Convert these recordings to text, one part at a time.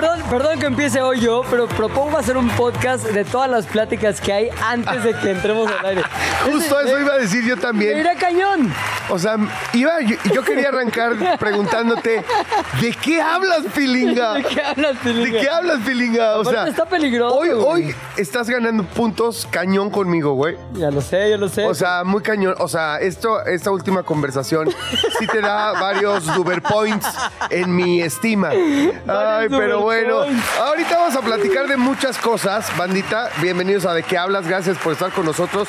Perdón, perdón que empiece hoy yo, pero propongo hacer un podcast de todas las pláticas que hay antes de que entremos al aire. Justo eso iba a decir yo también. irá cañón. O sea, iba, yo, yo quería arrancar preguntándote, ¿de qué hablas, Pilinga? ¿De qué hablas, ¿De Pilinga? qué hablas, Pilinga? O sea, está peligroso, Hoy, güey. hoy estás ganando puntos cañón conmigo, güey. Ya lo sé, ya lo sé. O sea, muy cañón. O sea, esto, esta última conversación sí te da varios Duber Points en mi estima. Ay, pero bueno. Ahorita vamos a platicar de muchas cosas, bandita. Bienvenidos a De qué hablas. Gracias por estar con nosotros.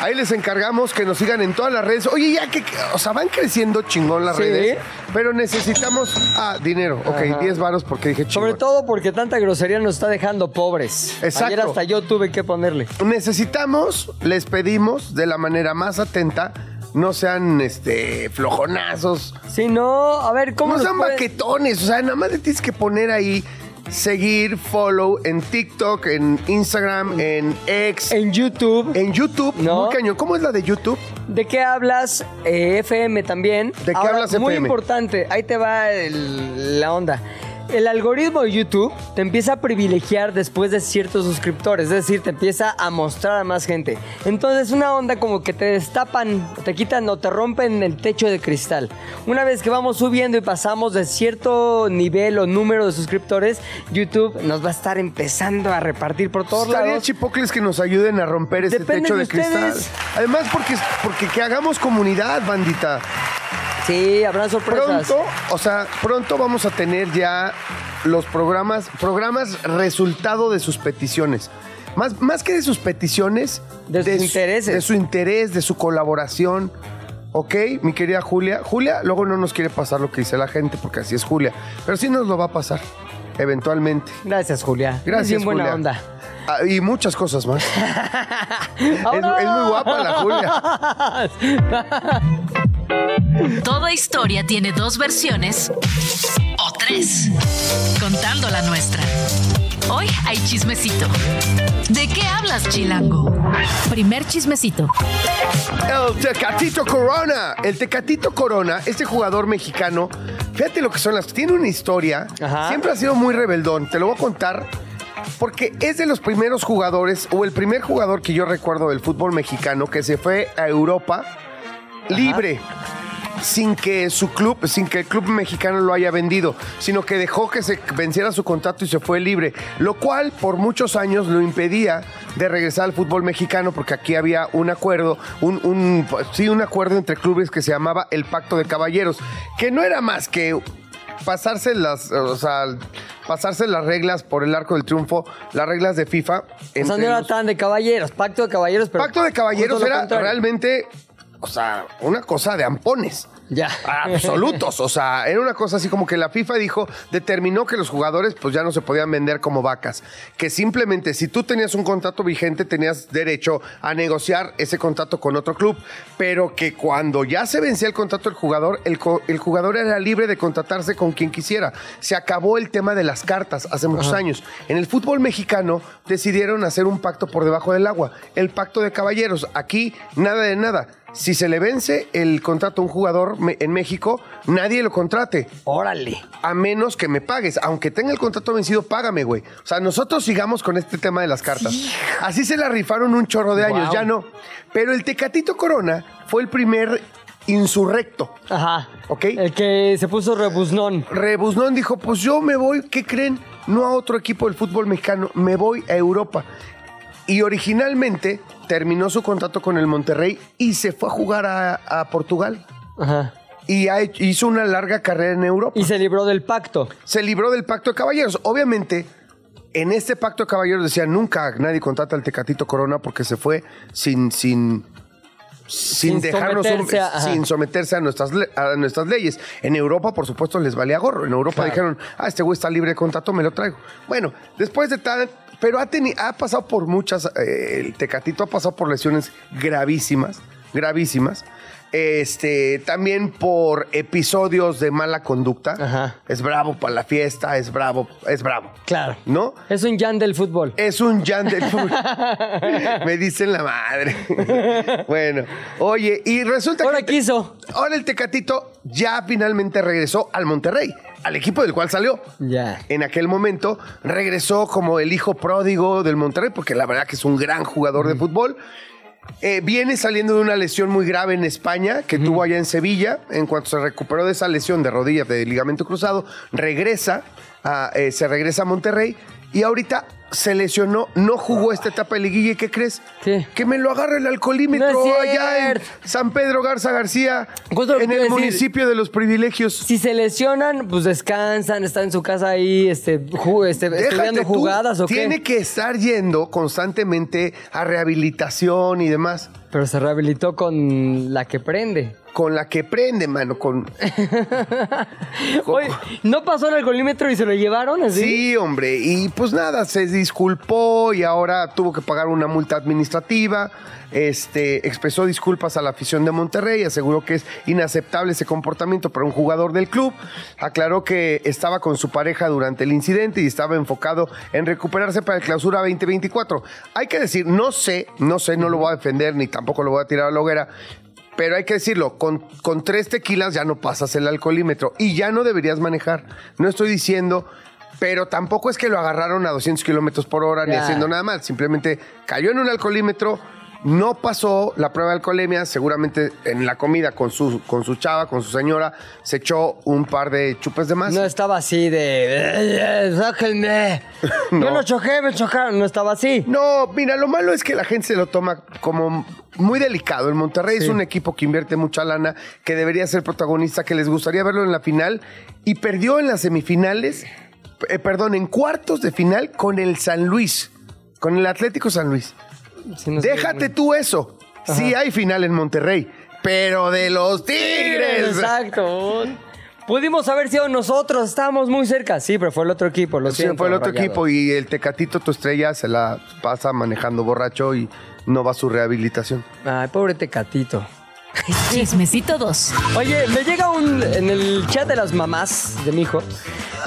Ahí les encargamos que nos sigan en todas las redes. Oye, ya que, o sea, van creciendo chingón las Sí. redes, pero necesitamos, ah, dinero. Ok, Ajá. 10 varos porque dije chingón. Sobre todo porque tanta grosería nos está dejando pobres. Exacto. Ayer hasta yo tuve que ponerle. necesitamos, les pedimos de la manera más atenta, no sean este flojonazos, Si no, a ver, ¿cómo no sean baquetones, o sea, nada más le tienes que poner ahí seguir, follow en TikTok, en Instagram, en X, en, En YouTube. YouTube, No. muy cañón. ¿Cómo es la de YouTube? ¿De qué hablas? Eh, FM también. ¿De qué Ahora, hablas Muy FM? importante, ahí te va el- la onda. El algoritmo de YouTube te empieza a privilegiar después de ciertos suscriptores, es decir, te empieza a mostrar a más gente. Entonces, una onda como que te destapan, te quitan o te rompen el techo de cristal. Una vez que vamos subiendo y pasamos de cierto nivel o número de suscriptores, YouTube nos va a estar empezando a repartir por todos Estaría lados. chipocles que nos ayuden a romper ese Depende techo de de, cristal. Además, porque, porque que hagamos comunidad, bandita. Sí, habrán sorpresas. Pronto, o sea, pronto vamos a tener ya los programas, programas resultado de sus peticiones. Más, más que de sus peticiones, De sus su- intereses. De su interés, de su colaboración. ¿Ok? Mi querida Julia. Julia luego no nos quiere pasar lo que dice la gente, porque así es Julia. Pero sí nos lo va a pasar, eventualmente. Gracias, Julia. Gracias, Bien buena Julia. onda. Ah, y muchas cosas más. es muy guapa la Julia. Toda historia tiene dos versiones o tres, contando la nuestra. Hoy hay chismecito. ¿De qué hablas, Chilango? Primer chismecito. El Tecatito Corona. El Tecatito Corona, este jugador mexicano, fíjate lo que son las. Tiene una historia. Ajá. Siempre ha sido muy rebeldón. Te lo voy a contar. Porque es de los primeros jugadores, o el primer jugador que yo recuerdo del fútbol mexicano que se fue a Europa libre. Sin que su club, sin que el club mexicano lo haya vendido, sino que dejó que se venciera su contrato y se fue libre, lo cual por muchos años lo impedía de regresar al fútbol mexicano porque aquí había un acuerdo, un, un- sí, un acuerdo entre clubes que se llamaba el Pacto de Caballeros, que no era más que pasarse las, o sea, pasarse las reglas por el arco del triunfo, las reglas de FIFA. O sea, no era tan de caballeros, pacto de caballeros, pero. Pacto de Caballeros era contrario. realmente, o sea, una cosa de ampones. Ya. Absolutos, o sea, era una cosa así como que la FIFA dijo, determinó que los jugadores pues ya no se podían vender como vacas, que simplemente si tú tenías un contrato vigente tenías derecho a negociar ese contrato con otro club, pero que cuando ya se vencía el contrato del jugador, el, co- el jugador era libre de contratarse con quien quisiera. Se acabó el tema de las cartas hace muchos años. En el fútbol mexicano decidieron hacer un pacto por debajo del agua, el pacto de caballeros. Aquí nada de nada. Si se le vence el contrato a un jugador en México, nadie lo contrate. Órale. A menos que me pagues. Aunque tenga el contrato vencido, págame, güey. O sea, nosotros sigamos con este tema de las cartas. Así se la rifaron un chorro de años, ya no. Pero el Tecatito Corona fue el primer insurrecto. Ajá. Ok. El que se puso rebuznón. Rebuznón dijo, pues yo me voy, ¿qué creen? No a otro equipo del fútbol mexicano, me voy a Europa. Y originalmente terminó su contrato con el Monterrey y se fue a jugar a, a Portugal. Ajá. Y ha hecho- hizo una larga carrera en Europa. Y se libró del pacto. se libró del pacto de caballeros. Obviamente, en este pacto de caballeros decía nunca nadie contrata al Tecatito Corona porque se fue sin, sin, sin, Sin dejarnos un- someterse a- sin someterse a nuestras a nuestras leyes. En Europa, por supuesto, les valía gorro. En Europa Claro. dijeron, ah, este güey está libre de contrato, me lo traigo. Bueno, después de tal, pero ha ha pasado por muchas, eh, el Tecatito ha pasado por lesiones gravísimas, gravísimas. Este, también por episodios de mala conducta. Ajá. Es bravo para la fiesta, es bravo, es bravo. Claro. ¿No? Es un Jan del fútbol. Es un Jan del fútbol. Me dicen la madre. bueno, oye, y resulta Ahora que. quiso. Ahora el Tecatito ya finalmente regresó al Monterrey, al equipo del cual salió. Ya. En aquel momento regresó como el hijo pródigo del Monterrey, porque la verdad que es un gran jugador de fútbol. Eh, viene saliendo de una lesión muy grave en España que tuvo allá en Sevilla. En cuanto se recuperó de esa lesión de rodilla de ligamento cruzado, regresa, a, eh, se regresa a Monterrey y ahorita se lesionó, no jugó esta etapa de liguilla. ¿Y qué crees? ¿Qué? Que me lo agarra el alcoholímetro No es allá en cierto. San Pedro Garza García, Justo lo que en te iba a el decir. municipio de los privilegios. Si se lesionan, pues descansan, están en su casa ahí, este, ju- este, Déjate estudiando tú, jugadas o Tiene qué. que estar yendo constantemente a rehabilitación y demás. Pero se rehabilitó con la que prende. Con la que prende, mano. Con... Oye, ¿no pasó el alcoholímetro y se lo llevaron así? Sí, hombre. Y pues nada, se disculpó y ahora tuvo que pagar una multa administrativa. Este, expresó disculpas a la afición de Monterrey, aseguró que es inaceptable ese comportamiento para un jugador del club. Aclaró que estaba con su pareja durante el incidente y estaba enfocado en recuperarse para el clausura 2024. Hay que decir, no sé, no sé, no lo voy a defender ni tampoco lo voy a tirar a la hoguera. Pero hay que decirlo, con, con tres tequilas ya no pasas el alcoholímetro y ya no deberías manejar. No estoy diciendo, pero tampoco es que lo agarraron a 200 kilómetros por hora ni haciendo nada mal. Simplemente cayó en un alcoholímetro, no pasó la prueba de alcoholemia, seguramente en la comida con su, con su chava, con su señora, se echó un par de chupes de más. No estaba así de... "Eh, ¡Sáquenme! No. Yo no choqué, me chocaron. No estaba así. No, mira, lo malo es que la gente se lo toma como muy delicado. El Monterrey es un equipo que invierte mucha lana, que debería ser protagonista, que les gustaría verlo en la final y perdió en las semifinales, eh, perdón, en cuartos de final con el San Luis, con el Atlético San Luis. Sí, no sé. Déjate tú eso. Sí hay final en Monterrey, pero de los Tigres. Exacto. Pudimos haber sido nosotros, estábamos muy cerca. Sí, pero fue el otro equipo, lo Sí, siento, fue el otro Rayados. equipo y el Tecatito, tu estrella, se la pasa manejando borracho y no va a su rehabilitación. Ay, pobre Tecatito. Chismecito 2. Oye, me llega un. En el chat de las mamás de mi hijo,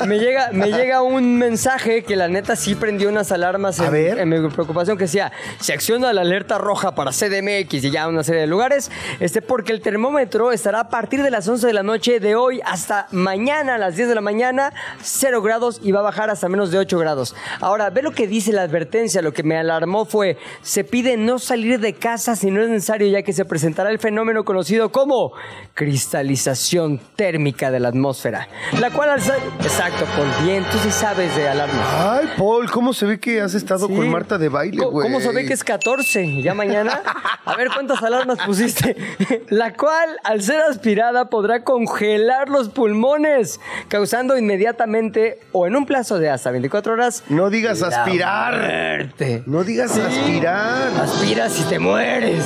me llega, me llega un mensaje que la neta sí prendió unas alarmas A en, ver. en mi preocupación que decía: se acciona la alerta roja para CDMX y ya una serie de lugares. Este, porque el termómetro estará a partir de las 11 de la noche de hoy hasta mañana a las 10 de la mañana, 0 grados y va a bajar hasta menos de 8 grados. Ahora, ve lo que dice la advertencia. Lo que me alarmó fue: se pide no salir de casa si no es necesario, ya que se presentará el fenómeno conocido como cristalización térmica de la atmósfera. La cual al ser- Exacto, Paul, bien, tú sí sabes de alarmas. Ay, Paul, ¿cómo se ve que has estado Sí. con Marta de baile, ¿Cómo- güey? ¿Cómo se ve que es 14? ¿Ya mañana? A ver cuántas alarmas pusiste. La cual, al ser aspirada, podrá congelar los pulmones, causando inmediatamente o en un plazo de hasta 24 horas. No digas aspirar. muerte. No digas aspirar. Aspiras y te mueres.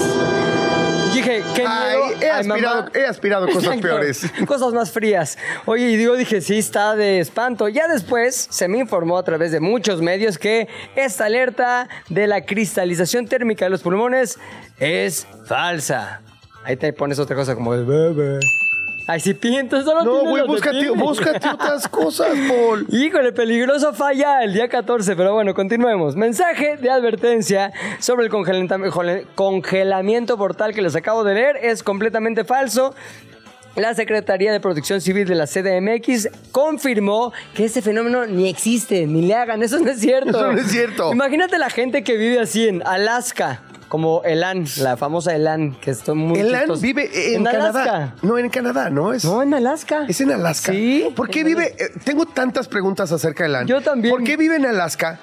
Dije, qué miedo. Ay, he Ay, aspirado- he aspirado cosas Exacto. peores. Cosas más frías. Oye, y digo, dije, sí, está de espanto. Ya después se me informó a través de muchos medios que esta alerta de la cristalización térmica de los pulmones es falsa. Ahí te pones otra cosa como el bebé. Ay, si pinto, eso no güey, búscate, búscate otras cosas, Paul. Híjole, peligroso falla el día 14, pero bueno, continuemos. Mensaje de advertencia sobre el congelamiento portal que les acabo de leer es completamente falso. La Secretaría de Protección Civil de la CDMX confirmó que ese fenómeno ni existe, ni le hagan. Eso no es cierto. Eso no es cierto. Imagínate la gente que vive así en Alaska, como Elan, la famosa Elan, que está muy Elan chistosa. vive en, Canadá. Alaska. No, en Canadá, ¿no? Es, No, en Alaska. es en Alaska. Sí. ¿Por qué vive? eh, tengo tantas preguntas acerca de Elan. Yo también. ¿Por qué vive en Alaska?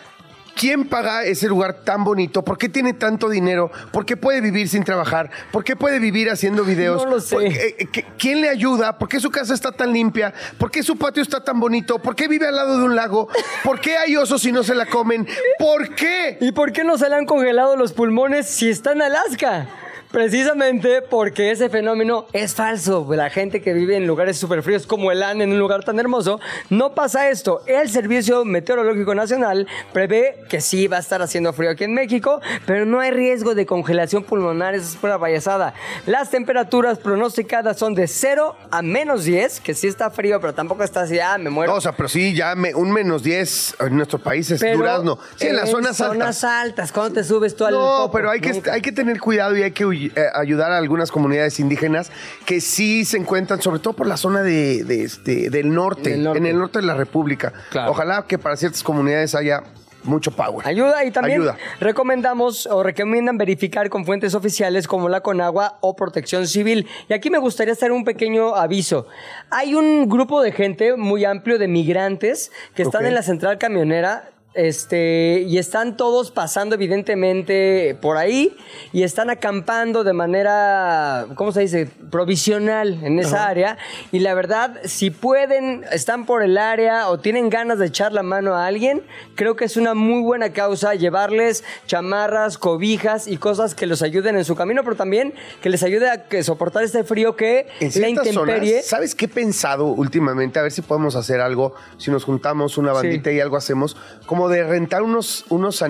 ¿Quién paga ese lugar tan bonito? ¿Por qué tiene tanto dinero? ¿Por qué puede vivir sin trabajar? ¿Por qué puede vivir haciendo videos? No lo sé. ¿Por qué- eh, ¿Quién le ayuda? ¿Por qué su casa está tan limpia? ¿Por qué su patio está tan bonito? ¿Por qué vive al lado de un lago? ¿Por qué hay osos y no se la comen? ¿Por qué? ¿Y por qué no se le han congelado los pulmones si está en Alaska? Precisamente porque ese fenómeno es falso. La gente que vive en lugares súper fríos como el AN, en un lugar tan hermoso, no pasa esto. El Servicio Meteorológico Nacional prevé que sí va a estar haciendo frío aquí en México, pero no hay riesgo de congelación pulmonar. Eso es pura payasada. Las temperaturas pronosticadas son de 0 a menos 10, que sí está frío, pero tampoco está así, ah, me muero. No, o sea, pero sí, ya me- un menos 10 en nuestro país es Pero durazno. Sí, en las zonas altas. zonas altas, ¿cuándo te subes tú al No, pero hay que, hay que tener cuidado y hay que huy- eh, ayudar a algunas comunidades indígenas que sí se encuentran, sobre todo por la zona de, de este, del norte, Del norte. en el norte de la República. Claro. Ojalá que para ciertas comunidades haya mucho power. Ayuda y también Ayuda. recomendamos o recomiendan verificar con fuentes oficiales como la Conagua o Protección Civil. Y aquí me gustaría hacer un pequeño aviso. Hay un grupo de gente muy amplio de migrantes que están en la central camionera. Este, y están todos pasando evidentemente por ahí y están acampando de manera, ¿cómo se dice? Provisional en esa área. Y la verdad, si pueden, están por el área o tienen ganas de echar la mano a alguien, creo que es una muy buena causa llevarles chamarras, cobijas y cosas que los ayuden en su camino, pero también que les ayude a que soportar este frío que En la intemperie. zonas, ¿sabes qué he pensado últimamente? A ver si podemos hacer algo, si nos juntamos una bandita Sí. y algo hacemos, como de rentar unos, unos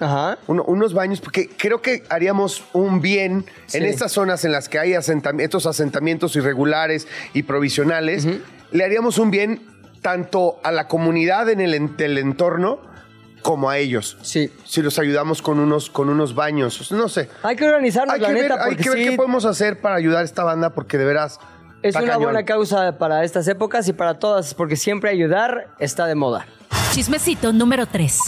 Ajá. uno- unos baños, porque creo que haríamos un bien en estas zonas en las que hay asentam- estos asentamientos irregulares y provisionales, le haríamos un bien tanto a la comunidad en el, en- del entorno como a ellos. Sí. Si los ayudamos con unos, con unos baños, no sé. Hay que organizarnos, Hay la que, ver, neta, hay que ver qué podemos hacer para ayudar a esta banda, porque de veras. es una cañón. buena causa para estas épocas y para todas, porque siempre ayudar está de moda. Chismecito número 3.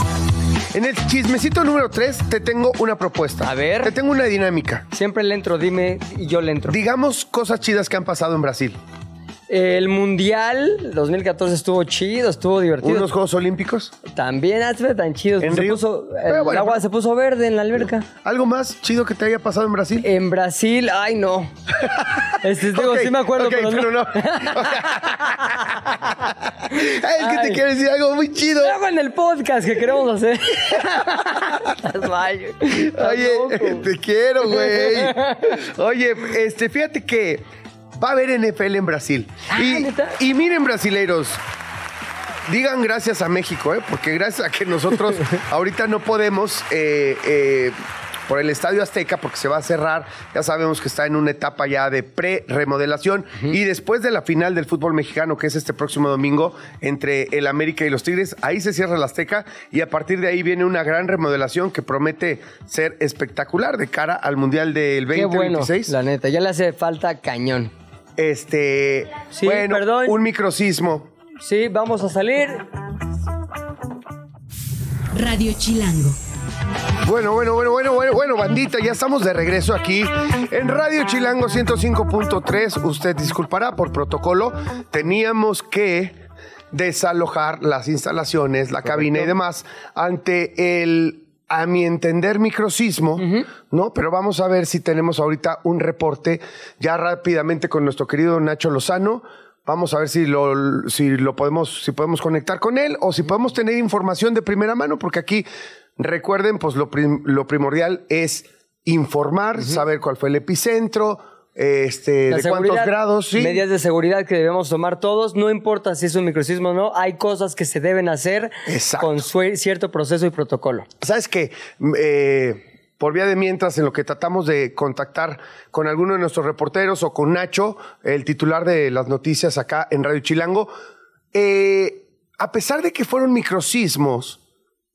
En el chismecito número 3 te tengo una propuesta. A ver. Te tengo una dinámica. Siempre le entro, dime y yo le entro. Digamos cosas chidas que han pasado en Brasil. El Mundial 2014 estuvo chido, estuvo divertido. Unos Juegos Olímpicos. También ah, tan chido. ¿En se Río? puso, Pero el agua se puso verde en la alberca. ¿Algo más chido que te haya pasado en Brasil? En Brasil, ay no. Este, digo, sí me acuerdo, ok, pero, no. es que te quiero decir algo muy chido. Luego en el podcast que queremos hacer. Oye, te quiero, güey. Oye, este, fíjate que va a haber NFL en Brasil. Ah, y, ¿neta? y miren, brasileiros. Digan gracias a México, ¿eh? porque gracias a que nosotros ahorita no podemos eh, eh, por el Estadio Azteca, porque se va a cerrar, ya sabemos que está en una etapa ya de pre-remodelación, y después de la final del fútbol mexicano, que es este próximo domingo, entre el América y los Tigres, ahí se cierra el Azteca, y a partir de ahí viene una gran remodelación que promete ser espectacular de cara al Mundial del Qué bueno, 2026. la neta. Ya le hace falta cañón. Este, Sí, bueno, perdón. un microsismo. Sí, vamos a salir. Radio Chilango. Bueno, bueno, bueno, bueno, bueno, bueno, bandita, ya estamos de regreso aquí en Radio Chilango 105.3. Usted disculpará por protocolo, teníamos que desalojar las instalaciones, la cabina y demás ante el, a mi entender, microsismo, ¿no? Pero vamos a ver si tenemos ahorita un reporte ya rápidamente con nuestro querido Nacho Lozano. Vamos a ver si lo, si lo podemos, si podemos conectar con él o si podemos tener información de primera mano, porque aquí recuerden, pues lo, prim- lo primordial es informar, saber cuál fue el epicentro, este, La de cuántos grados, sí. Medidas de seguridad que debemos tomar todos. No importa si es un microsismo o no, hay cosas que se deben hacer Exacto. con cierto proceso y protocolo. ¿Sabes qué? Eh, por vía de mientras, en lo que tratamos de contactar con alguno de nuestros reporteros o con Nacho, el titular de las noticias acá en Radio Chilango, eh, a pesar de que fueron microsismos,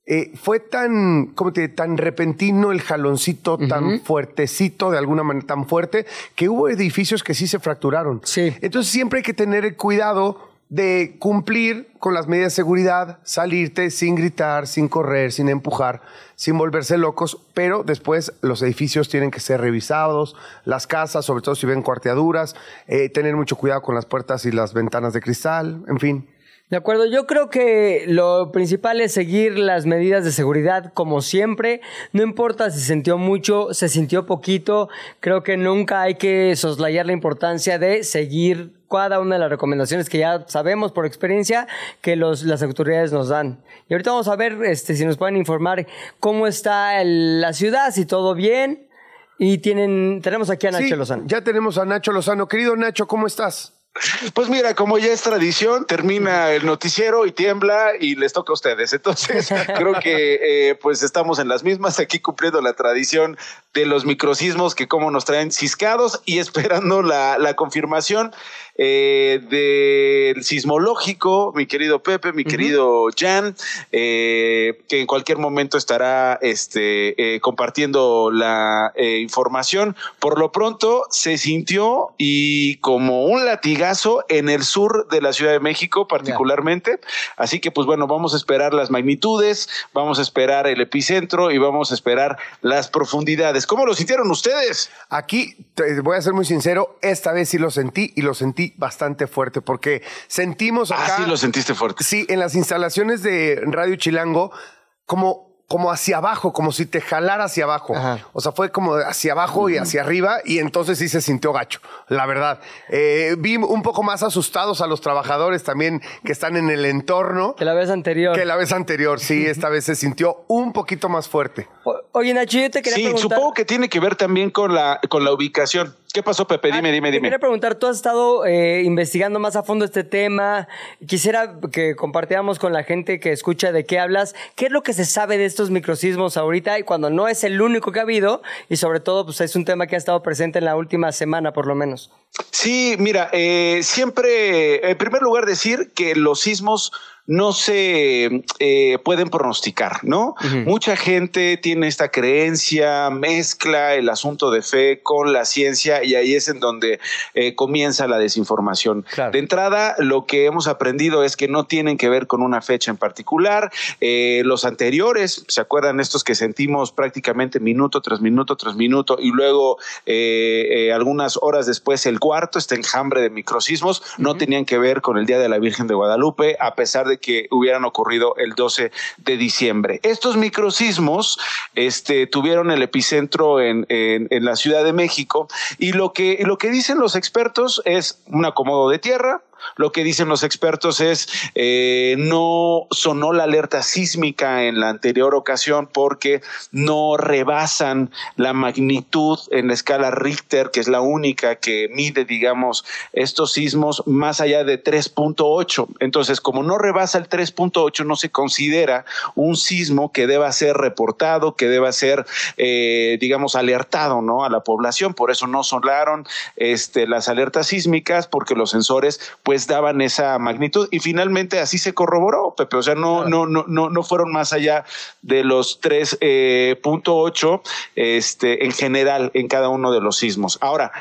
eh, fue tan, ¿cómo te tan repentino el jaloncito, tan fuertecito, de alguna manera tan fuerte, que hubo edificios que sí se fracturaron. Sí. Entonces siempre hay que tener el cuidado de cumplir con las medidas de seguridad, salirte sin gritar, sin correr, sin empujar, sin volverse locos, pero después los edificios tienen que ser revisados, las casas, sobre todo si ven cuarteaduras, eh, tener mucho cuidado con las puertas y las ventanas de cristal, en fin. De acuerdo, yo creo que lo principal es seguir las medidas de seguridad como siempre. No importa si se sintió mucho, se sintió poquito. Creo que nunca hay que soslayar la importancia de seguir cada una de las recomendaciones que ya sabemos por experiencia que los, las autoridades nos dan. Y ahorita vamos a ver este, si nos pueden informar cómo está el- la ciudad, si todo bien. Y tienen, tenemos aquí a Nacho Sí, Lozano. Ya tenemos a Nacho Lozano. Querido Nacho, ¿cómo estás? Pues mira, como ya es tradición, termina el noticiero y tiembla y les toca a ustedes. Entonces, creo que eh, pues estamos en las mismas aquí cumpliendo la tradición de los microcismos que como nos traen ciscados y esperando la, la confirmación eh, del sismológico, mi querido Pepe, mi querido Jan, eh, que en cualquier momento estará este, eh, compartiendo la información. Por lo pronto se sintió y como un latigazo en el sur de la Ciudad de México particularmente. Así que pues bueno, vamos a esperar las magnitudes, vamos a esperar el epicentro y vamos a esperar las profundidades. ¿Cómo lo sintieron ustedes? Aquí, te voy a ser muy sincero, esta vez sí lo sentí y lo sentí bastante fuerte porque sentimos acá... Ah, sí lo sentiste fuerte. Sí, en las instalaciones de Radio Chilango, como, como hacia abajo, como si te jalara hacia abajo. Ajá. O sea, fue como hacia abajo y hacia arriba, y entonces sí se sintió gacho, la verdad. Eh, vi un poco más asustados a los trabajadores también que están en el entorno Que la vez anterior. que la vez anterior. Sí, esta vez se sintió un poquito más fuerte. O- Oye, Nacho, yo te quería Sí, preguntar. supongo que tiene que ver también con la, con la ubicación. ¿Qué pasó, Pepe? Dime, Ah, dime, te dime. Quería preguntar, tú has estado eh, investigando más a fondo este tema. Quisiera que compartiéramos con la gente que escucha de qué hablas. ¿Qué es lo que se sabe de estos microsismos ahorita y cuando no es el único que ha habido? Y sobre todo, pues es un tema que ha estado presente en la última semana, por lo menos. Sí, mira, eh, siempre, en primer lugar, decir que los sismos no se eh, pueden pronosticar, ¿no? Mucha gente tiene esta creencia, mezcla el asunto de fe con la ciencia y ahí es en donde eh, comienza la desinformación. Claro. De entrada, lo que hemos aprendido es que no tienen que ver con una fecha en particular. Eh, los anteriores, ¿se acuerdan estos que sentimos prácticamente minuto tras minuto tras minuto y luego algunas horas después el cuarto, este enjambre de microsismos, no tenían que ver con el Día de la Virgen de Guadalupe, a pesar de que hubieran ocurrido el 12 de diciembre. Estos microsismos este, tuvieron el epicentro en, en- en la Ciudad de México y lo que, lo que dicen los expertos es un acomodo de tierra, lo que dicen los expertos es eh, no sonó la alerta sísmica en la anterior ocasión porque no rebasan la magnitud en la escala Richter, que es la única que mide, digamos, estos sismos más allá de 3.8. Entonces, como no rebasa el 3.8, no se considera un sismo que deba ser reportado, que deba ser, eh, digamos, alertado, ¿no? A la población. Por eso no sonaron este, las alertas sísmicas, porque los sensores, pues, daban esa magnitud. Y finalmente así se corroboró, Pepe. O sea, no, no, no, no, no fueron más allá de los 3.8 este, en general en cada uno de los sismos. Ahora,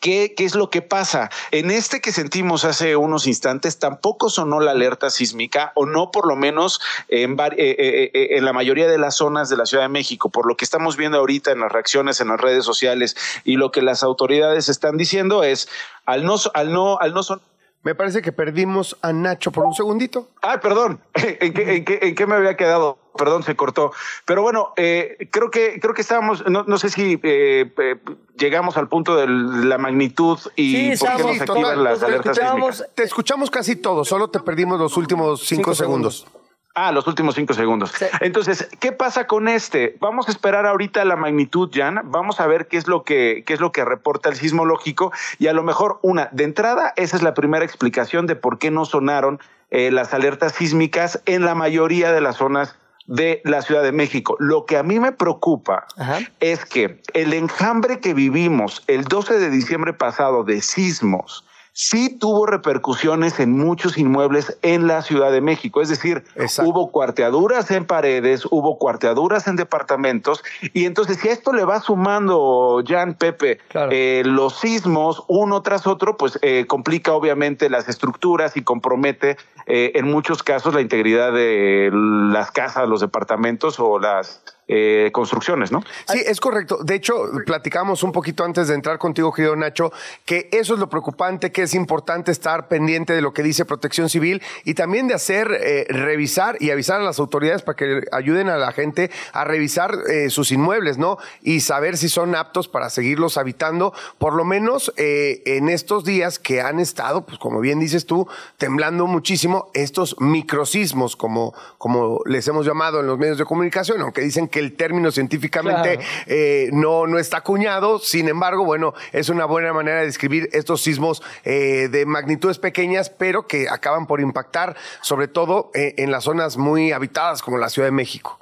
¿Qué, ¿Qué es lo que pasa? En este que sentimos hace unos instantes tampoco sonó la alerta sísmica o no por lo menos en, vari- eh, eh, eh, en la mayoría de las zonas de la Ciudad de México, por lo que estamos viendo ahorita en las reacciones en las redes sociales y lo que las autoridades están diciendo es al no, al no, al no son Me parece que perdimos a Nacho por un segundito. Ah, perdón. ¿En qué, en qué- en qué me había quedado? Perdón, se cortó. Pero bueno, eh, creo que creo que estábamos, no, no sé si eh, eh, llegamos al punto de la magnitud y Sí, por qué nos activan las alertas. Te escuchamos casi todo, solo te perdimos los últimos cinco, Cinco segundos. Ah, los últimos cinco segundos. Sí. Entonces, ¿qué pasa con este? Vamos a esperar ahorita la magnitud, Jan. Vamos a ver qué es lo que, qué es lo que reporta el sismológico. Y a lo mejor, una, de entrada, esa es la primera explicación de por qué no sonaron eh, las alertas sísmicas en la mayoría de las zonas de la Ciudad de México. Lo que a mí me preocupa Ajá. es que el enjambre que vivimos el 12 de diciembre pasado de sismos sí tuvo repercusiones en muchos inmuebles en la Ciudad de México. Es decir, Exacto. hubo cuarteaduras en paredes, hubo cuarteaduras en departamentos, y entonces si a esto le va sumando, Jan Pepe, Claro. eh, los sismos uno tras otro, pues eh, complica obviamente las estructuras y compromete eh, en muchos casos la integridad de las casas, los departamentos o las eh, construcciones, ¿no? Sí, es correcto. De hecho, platicamos un poquito antes de entrar contigo, querido Nacho, que eso es lo preocupante, que es importante estar pendiente de lo que dice Protección Civil y también de hacer, eh, revisar y avisar a las autoridades para que ayuden a la gente a revisar eh, sus inmuebles, ¿no? Y saber si son aptos para seguirlos habitando, por lo menos eh, en estos días que han estado, pues como bien dices tú, temblando muchísimo estos microsismos, como, como les hemos llamado en los medios de comunicación, aunque dicen que el término científicamente Claro. no, no está acuñado. Sin embargo, bueno, es una buena manera de describir estos sismos eh, de magnitudes pequeñas, pero que acaban por impactar, sobre todo eh, en las zonas muy habitadas como la Ciudad de México.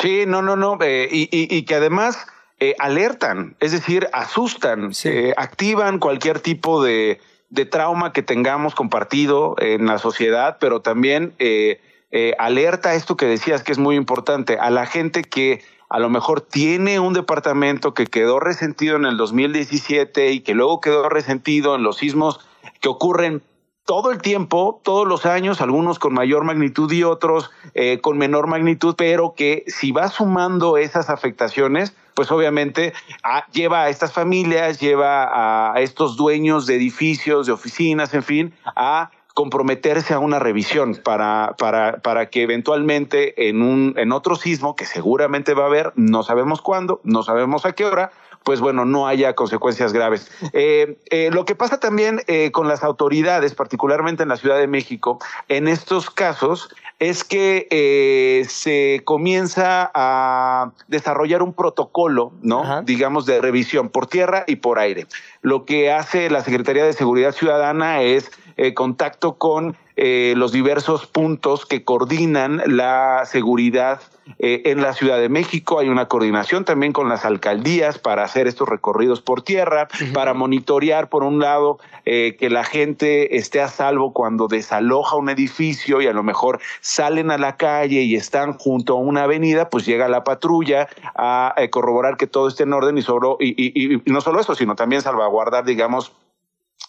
Sí, no, no, no. eh, y, y- y que además eh, alertan, es decir, asustan, Sí. eh, activan cualquier tipo de, de trauma que tengamos compartido en la sociedad, pero también eh, eh, alerta esto que decías que es muy importante, a la gente que a lo mejor tiene un departamento que quedó resentido en el 2017 y que luego quedó resentido en los sismos que ocurren todo el tiempo, todos los años, algunos con mayor magnitud y otros eh, con menor magnitud, pero que si va sumando esas afectaciones, pues obviamente a- lleva a estas familias, lleva a estos dueños de edificios, de oficinas, en fin, a comprometerse a una revisión para, para, para que eventualmente en un en otro sismo que seguramente va a haber, no sabemos cuándo, no sabemos a qué hora, pues bueno, no haya consecuencias graves. Eh, eh, lo que pasa también eh, con las autoridades, particularmente en la Ciudad de México, en estos casos, es que eh, se comienza a desarrollar un protocolo, ¿no? Ajá. Digamos, de revisión por tierra y por aire. Lo que hace la Secretaría de Seguridad Ciudadana es eh, contacto con eh, los diversos puntos que coordinan la seguridad eh, en la Ciudad de México. Hay una coordinación también con las alcaldías para hacer estos recorridos por tierra, para monitorear, por un lado, eh, que la gente esté a salvo cuando desaloja un edificio y a lo mejor salen a la calle y están junto a una avenida, pues llega la patrulla a, eh, corroborar que todo esté en orden y, y, y- y- y no solo eso, sino también salvaguardar, digamos,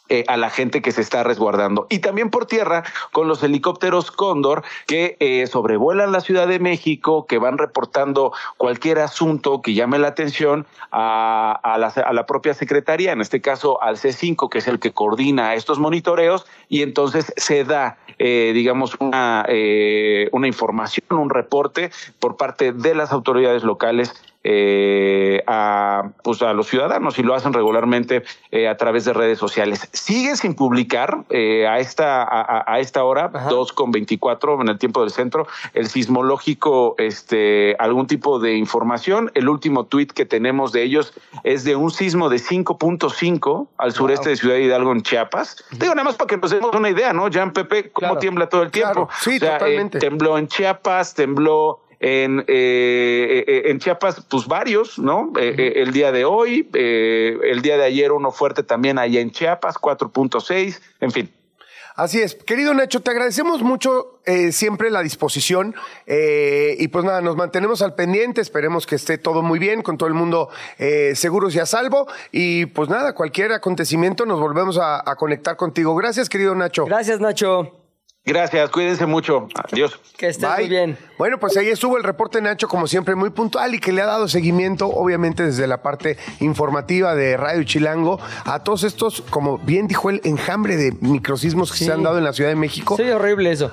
eh, a la gente que se está resguardando. Y también por tierra con los helicópteros Cóndor que eh, sobrevuelan la Ciudad de México, que van reportando cualquier asunto que llame la atención a, la propia Secretaría, en este caso al C5, que es el que coordina estos monitoreos, y entonces se da, eh, digamos, una, eh, una información, un reporte por parte de las autoridades locales eh, a, pues a los ciudadanos y lo hacen regularmente eh, a través de redes sociales. Sigue sin publicar eh, a, esta, a, a- esta hora, Ajá. 2 con 24 en el tiempo del centro, el sismológico, este, algún tipo de información. El último tuit que tenemos de ellos es de un sismo de 5.5 al sureste de Ciudad Hidalgo en Chiapas. Digo, nada más para que nos demos una idea, ¿no? Jean Pepe, ¿cómo Claro. tiembla todo el tiempo? Claro, sí, O sea, eh, totalmente. tembló en Chiapas, tembló en, eh, eh, en Chiapas, pues varios, ¿no? Eh, eh, el día de hoy, eh, el día de ayer uno fuerte también allá en Chiapas, 4.6, en fin. Así es. Querido Nacho, te agradecemos mucho eh, siempre la disposición eh, y pues nada, nos mantenemos al pendiente, esperemos que esté todo muy bien, con todo el mundo eh, seguros y a salvo y pues nada, cualquier acontecimiento nos volvemos a, a conectar contigo. Gracias, querido Nacho. Gracias, Nacho. Gracias, cuídense mucho. Adiós. Que estés Bye. muy bien. Bueno, pues ahí estuvo el reporte Nacho, como siempre, muy puntual y que le ha dado seguimiento, obviamente, desde la parte informativa de Radio Chilango, a todos estos, como bien dijo el enjambre de microsismos que Sí. se han dado en la Ciudad de México. Soy horrible eso.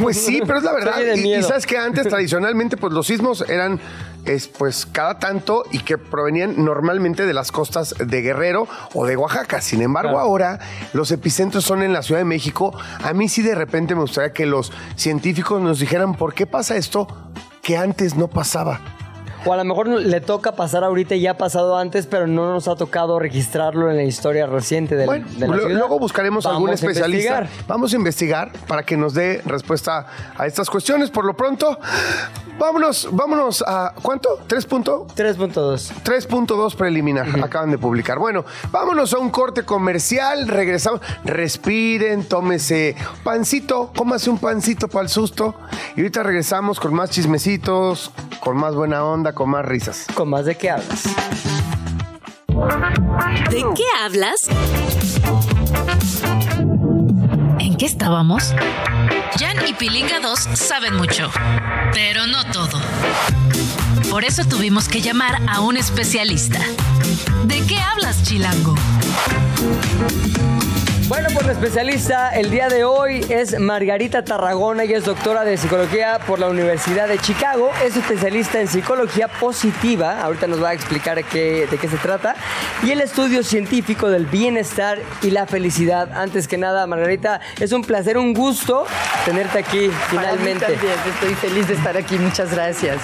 Pues sí, pero es la verdad. Y- Y, sabes que antes, tradicionalmente, pues los sismos eran, es, pues, cada tanto y que provenían normalmente de las costas de Guerrero o de Oaxaca. Sin embargo, Claro. ahora los epicentros son en la Ciudad de México. A mí sí de repente me gustaría que los científicos nos dijeran por qué pasa esto que antes no pasaba. O a lo mejor le toca pasar ahorita y ya ha pasado antes, pero no nos ha tocado registrarlo en la historia reciente de, la- Bueno, de la lo- ciudad. luego buscaremos Vamos algún a especialista. investigar. Vamos a investigar para que nos dé respuesta a estas cuestiones. Por lo pronto, vámonos, vámonos a ¿cuánto? ¿Tres punto? 3.2. 3.2 preliminar, acaban de publicar. Bueno, vámonos a un corte comercial, regresamos. Respiren, tómese pancito, cómase un pancito para el susto. Y ahorita regresamos con más chismecitos, con más buena onda, con más risas. Con más de qué hablas. ¿De qué hablas? ¿En qué estábamos? Jan y Pilinga 2 saben mucho, pero no todo. Por eso tuvimos que llamar a un especialista. ¿De qué hablas, Chilango? Bueno, pues la especialista el día de hoy es Margarita Tarragona, ella es doctora de psicología por la Universidad de Chicago, es especialista en psicología positiva, ahorita nos va a explicar qué- de qué se trata, y el estudio científico del bienestar y la felicidad. Antes que nada, Margarita, es un placer, un gusto tenerte aquí Para mí finalmente. también, estoy feliz de estar aquí, muchas gracias.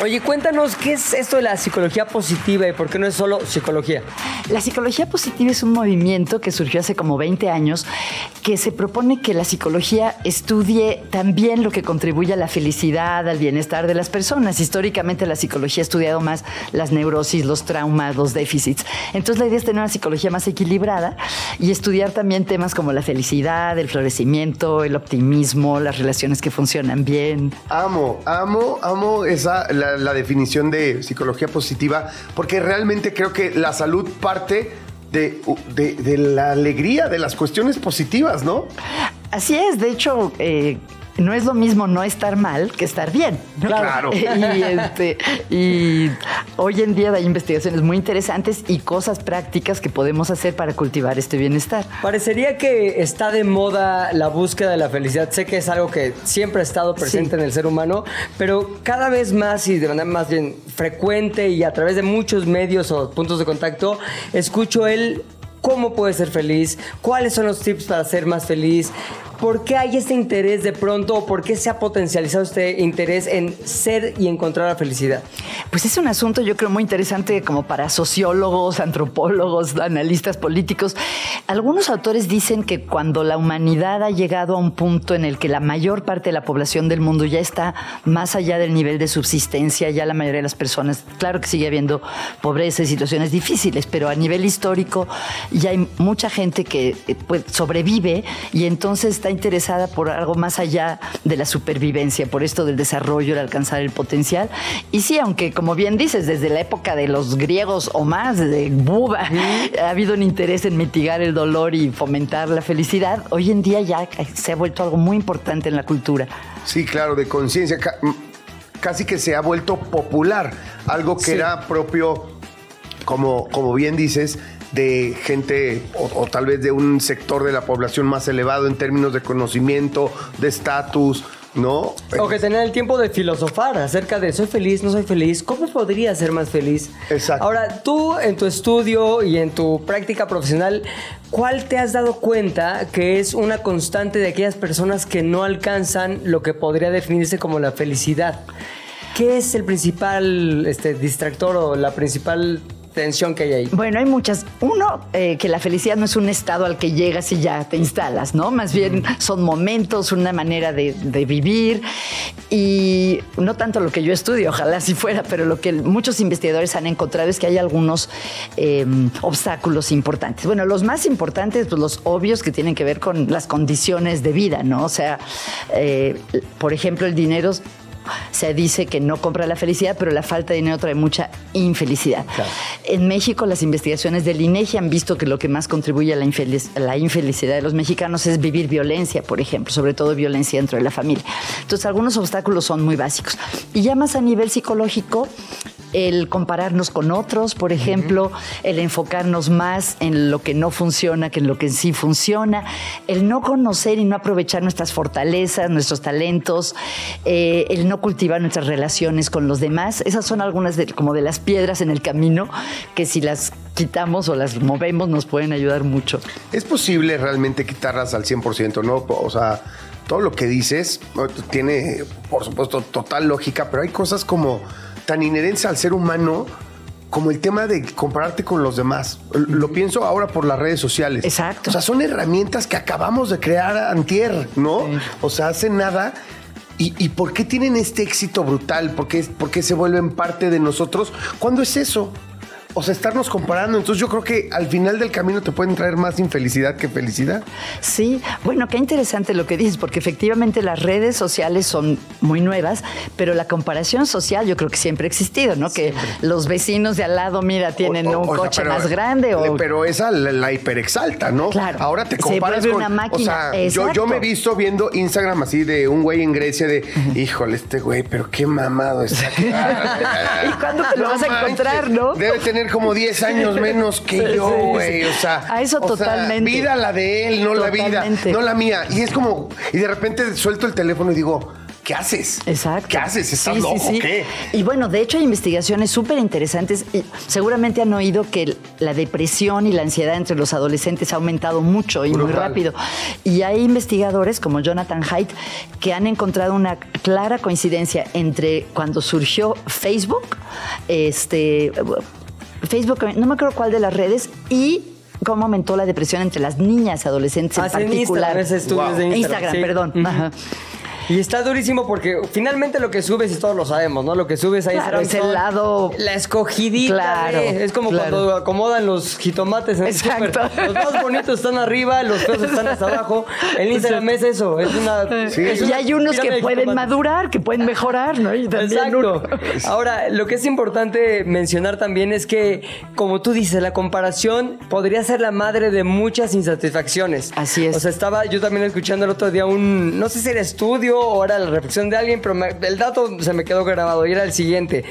Oye, cuéntanos qué es esto de la psicología positiva y por qué no es solo psicología. La psicología positiva es un movimiento que surgió hace como 20 años que se propone que la psicología estudie también lo que contribuye a la felicidad, al bienestar de las personas. Históricamente la psicología ha estudiado más las neurosis, los traumas, los déficits. Entonces la idea es tener una psicología más equilibrada y estudiar también temas como la felicidad, el florecimiento, el optimismo, las relaciones que funcionan bien. Amo, amo, amo esa la, la definición de psicología positiva, porque realmente creo que la salud parte de, de- de la alegría, de las cuestiones positivas, ¿no? Así es, de hecho, eh, no es lo mismo no estar mal que estar bien. ¿no? Claro. y, este, y hoy en día hay investigaciones muy interesantes y cosas prácticas que podemos hacer para cultivar este bienestar. Parecería que está de moda la búsqueda de la felicidad. Sé que es algo que siempre ha estado presente Sí. en el ser humano, pero cada vez más y de manera más bien frecuente y a través de muchos medios o puntos de contacto, escucho el cómo puede ser feliz, cuáles son los tips para ser más feliz. ¿Por qué hay este interés de pronto o por qué se ha potencializado este interés en ser y encontrar la felicidad? Pues es un asunto yo creo muy interesante como para sociólogos, antropólogos, analistas políticos. Algunos autores dicen que cuando la humanidad ha llegado a un punto en el que la mayor parte de la población del mundo ya está más allá del nivel de subsistencia, ya la mayoría de las personas, claro que sigue habiendo pobreza y situaciones difíciles, pero a nivel histórico ya hay mucha gente que eh, pues, sobrevive y entonces está interesada por algo más allá de la supervivencia, por esto del desarrollo, el alcanzar el potencial. Y sí, aunque como bien dices, desde la época de los griegos o más, de Buda, ha habido un interés en mitigar el dolor y fomentar la felicidad, hoy en día ya se ha vuelto algo muy importante en la cultura. Sí, claro, de conciencia. Ca- m- Casi que se ha vuelto popular, algo que Sí. era propio, como, como bien dices, de gente o, o tal vez de un sector de la población más elevado en términos de conocimiento, de estatus, ¿no? O que tener el tiempo de filosofar acerca de soy feliz, no soy feliz, ¿cómo podría ser más feliz? Exacto. Ahora, tú en tu estudio y en tu práctica profesional, ¿cuál te has dado cuenta que es una constante de aquellas personas que no alcanzan lo que podría definirse como la felicidad? ¿Qué es el principal este, distractor o la principal tensión que hay ahí? Bueno, hay muchas. Uno, eh, que la felicidad no es un estado al que llegas y ya te instalas, ¿no? Más bien son momentos, una manera de, de vivir y no tanto lo que yo estudio, ojalá así fuera, pero lo que muchos investigadores han encontrado es que hay algunos eh, obstáculos importantes. Bueno, los más importantes, pues los obvios que tienen que ver con las condiciones de vida, ¿no? O sea, eh, por ejemplo, el dinero se dice que no compra la felicidad, pero la falta de dinero trae mucha infelicidad. En México, las investigaciones del INEGI han visto que lo que más contribuye a la, infelic- la infelicidad de los mexicanos es vivir violencia, por ejemplo, sobre todo violencia dentro de la familia. Entonces, algunos obstáculos son muy básicos. Y ya más a nivel psicológico, el compararnos con otros, por ejemplo, el enfocarnos más en lo que no funciona que en lo que sí funciona, el no conocer y no aprovechar nuestras fortalezas, nuestros talentos, eh, el no cultivar nuestras relaciones con los demás. Esas son algunas de, como de las piedras en el camino que si las quitamos o las movemos nos pueden ayudar mucho. Es posible realmente quitarlas al 100%, ¿no? O sea, todo lo que dices tiene, por supuesto, total lógica, pero hay cosas como tan inherentes al ser humano como el tema de compararte con los demás. Lo pienso ahora por las redes sociales. Exacto. O sea, son herramientas que acabamos de crear antier, ¿no? O sea, hace nada. ¿Y, y por qué tienen este éxito brutal? ¿Por qué, por qué se vuelven parte de nosotros? ¿Cuándo es eso? O sea, estarnos comparando. Entonces yo creo que al final del camino te pueden traer más infelicidad que felicidad. Sí, bueno, qué interesante lo que dices, porque efectivamente las redes sociales son muy nuevas, pero la comparación social yo creo que siempre ha existido, ¿no? Que los vecinos de al lado, mira, tienen O- o- un o sea, coche pero- más grande o... Pero esa la, la hiperexalta, ¿no? Claro. Ahora te comparas con... una máquina. O sea, yo, yo me he visto viendo Instagram así de un güey en Grecia de, híjole, este güey, pero qué mamado está. ¿Y cuándo te lo vas a encontrar, no? Debe tener como 10 años menos que Sí, yo, sí, sí. güey. O sea, A eso sea, totalmente. vida la de él, no la vida, no la mía. Y es como, y de repente suelto el teléfono y digo, ¿qué haces? Exacto. ¿Qué haces? ¿Estás Sí, loco? sí. ¿Qué? Y bueno, de hecho hay investigaciones súper interesantes. y Seguramente han oído que la depresión y la ansiedad entre los adolescentes ha aumentado mucho y muy rápido. Y hay investigadores como Jonathan Haidt que han encontrado una clara coincidencia entre cuando surgió Facebook, este, Facebook, no me acuerdo cuál de las redes, y cómo aumentó la depresión entre las niñas adolescentes en Hacen particular. Instagram, ese estudios de Instagram. Instagram, sí. perdón. Ujú. Ajá. Y está durísimo porque finalmente lo que subes, y todos lo sabemos, ¿no? Lo que subes ahí Claro, es el lado- La escogidita. Claro, es como claro. cuando acomodan los jitomates en el Exacto. Los más bonitos están arriba, los feos están hasta abajo. El Instagram es eso. Es una. Sí. es Y hay unos que pueden madurar, que pueden mejorar, ¿no? Y también Exacto. uno- Ahora, lo que es importante mencionar también es que, como tú dices, la comparación podría ser la madre de muchas insatisfacciones. Así es. O sea, estaba yo también escuchando el otro día un, no sé si era estudio o era la reflexión de alguien, pero me- el dato se me quedó grabado y era el siguiente.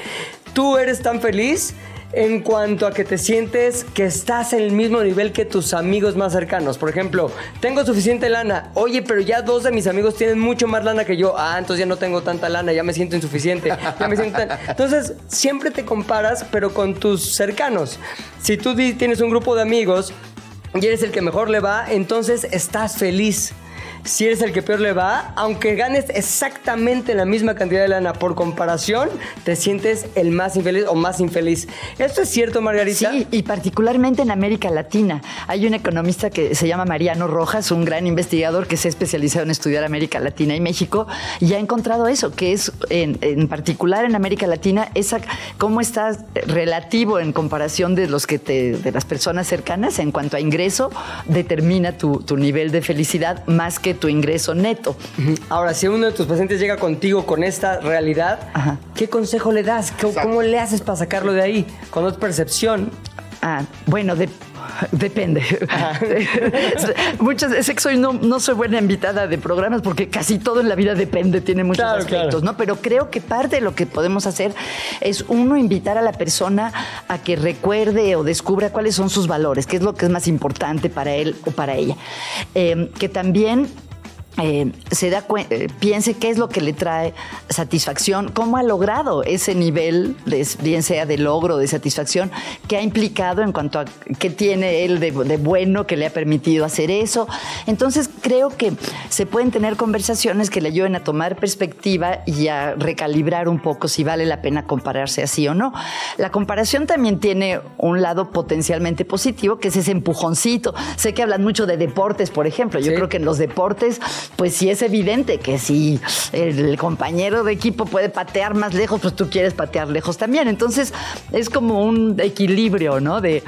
Tú eres tan feliz en cuanto a que te sientes que estás en el mismo nivel que tus amigos más cercanos. Por ejemplo, tengo suficiente lana. Oye, pero ya dos de mis amigos tienen mucho más lana que yo. Ah, entonces ya no tengo tanta lana, ya me siento insuficiente. ya me siento tan- Entonces, siempre te comparas, pero con tus cercanos. Si tú tienes un grupo de amigos y eres el que mejor le va, entonces estás feliz. Si eres el que peor le va, aunque ganes exactamente la misma cantidad de lana por comparación, te sientes el más infeliz o más infeliz. ¿Esto es cierto, Margarita? Sí, y particularmente en América Latina. Hay un economista que se llama Mariano Rojas, un gran investigador que se ha especializado en estudiar América Latina y México, y ha encontrado eso, que es en, particular en América Latina, esa, cómo estás relativo en comparación de los que te, de las personas cercanas en cuanto a ingreso, determina tu, tu nivel de felicidad más que tu ingreso neto. Ahora, si uno de tus pacientes llega contigo con esta realidad, Ajá. ¿qué consejo le das? ¿Cómo, cómo le haces para sacarlo de ahí? Cuando es percepción. Ah, bueno, de- depende. Muchas es que soy no, no soy buena invitada de programas porque casi todo en la vida depende, tiene muchos Claro, aspectos, claro. ¿no? Pero creo que parte de lo que podemos hacer es uno invitar a la persona a que recuerde o descubra cuáles son sus valores, qué es lo que es más importante para él o para ella. Eh, que también eh, se da eh, piense qué es lo que le trae satisfacción, cómo ha logrado ese nivel, de, bien sea de logro, de satisfacción, qué ha implicado en cuanto a qué tiene él de, de bueno que le ha permitido hacer eso. Entonces creo que se pueden tener conversaciones que le ayuden a tomar perspectiva y a recalibrar un poco si vale la pena compararse así o no. La comparación también tiene un lado potencialmente positivo, que es ese empujoncito. Sé que hablan mucho de deportes, por ejemplo. Yo Sí. creo que en los deportes, pues sí es evidente que si el compañero de equipo puede patear más lejos, pues tú quieres patear lejos también. Entonces es como un equilibrio, ¿no? De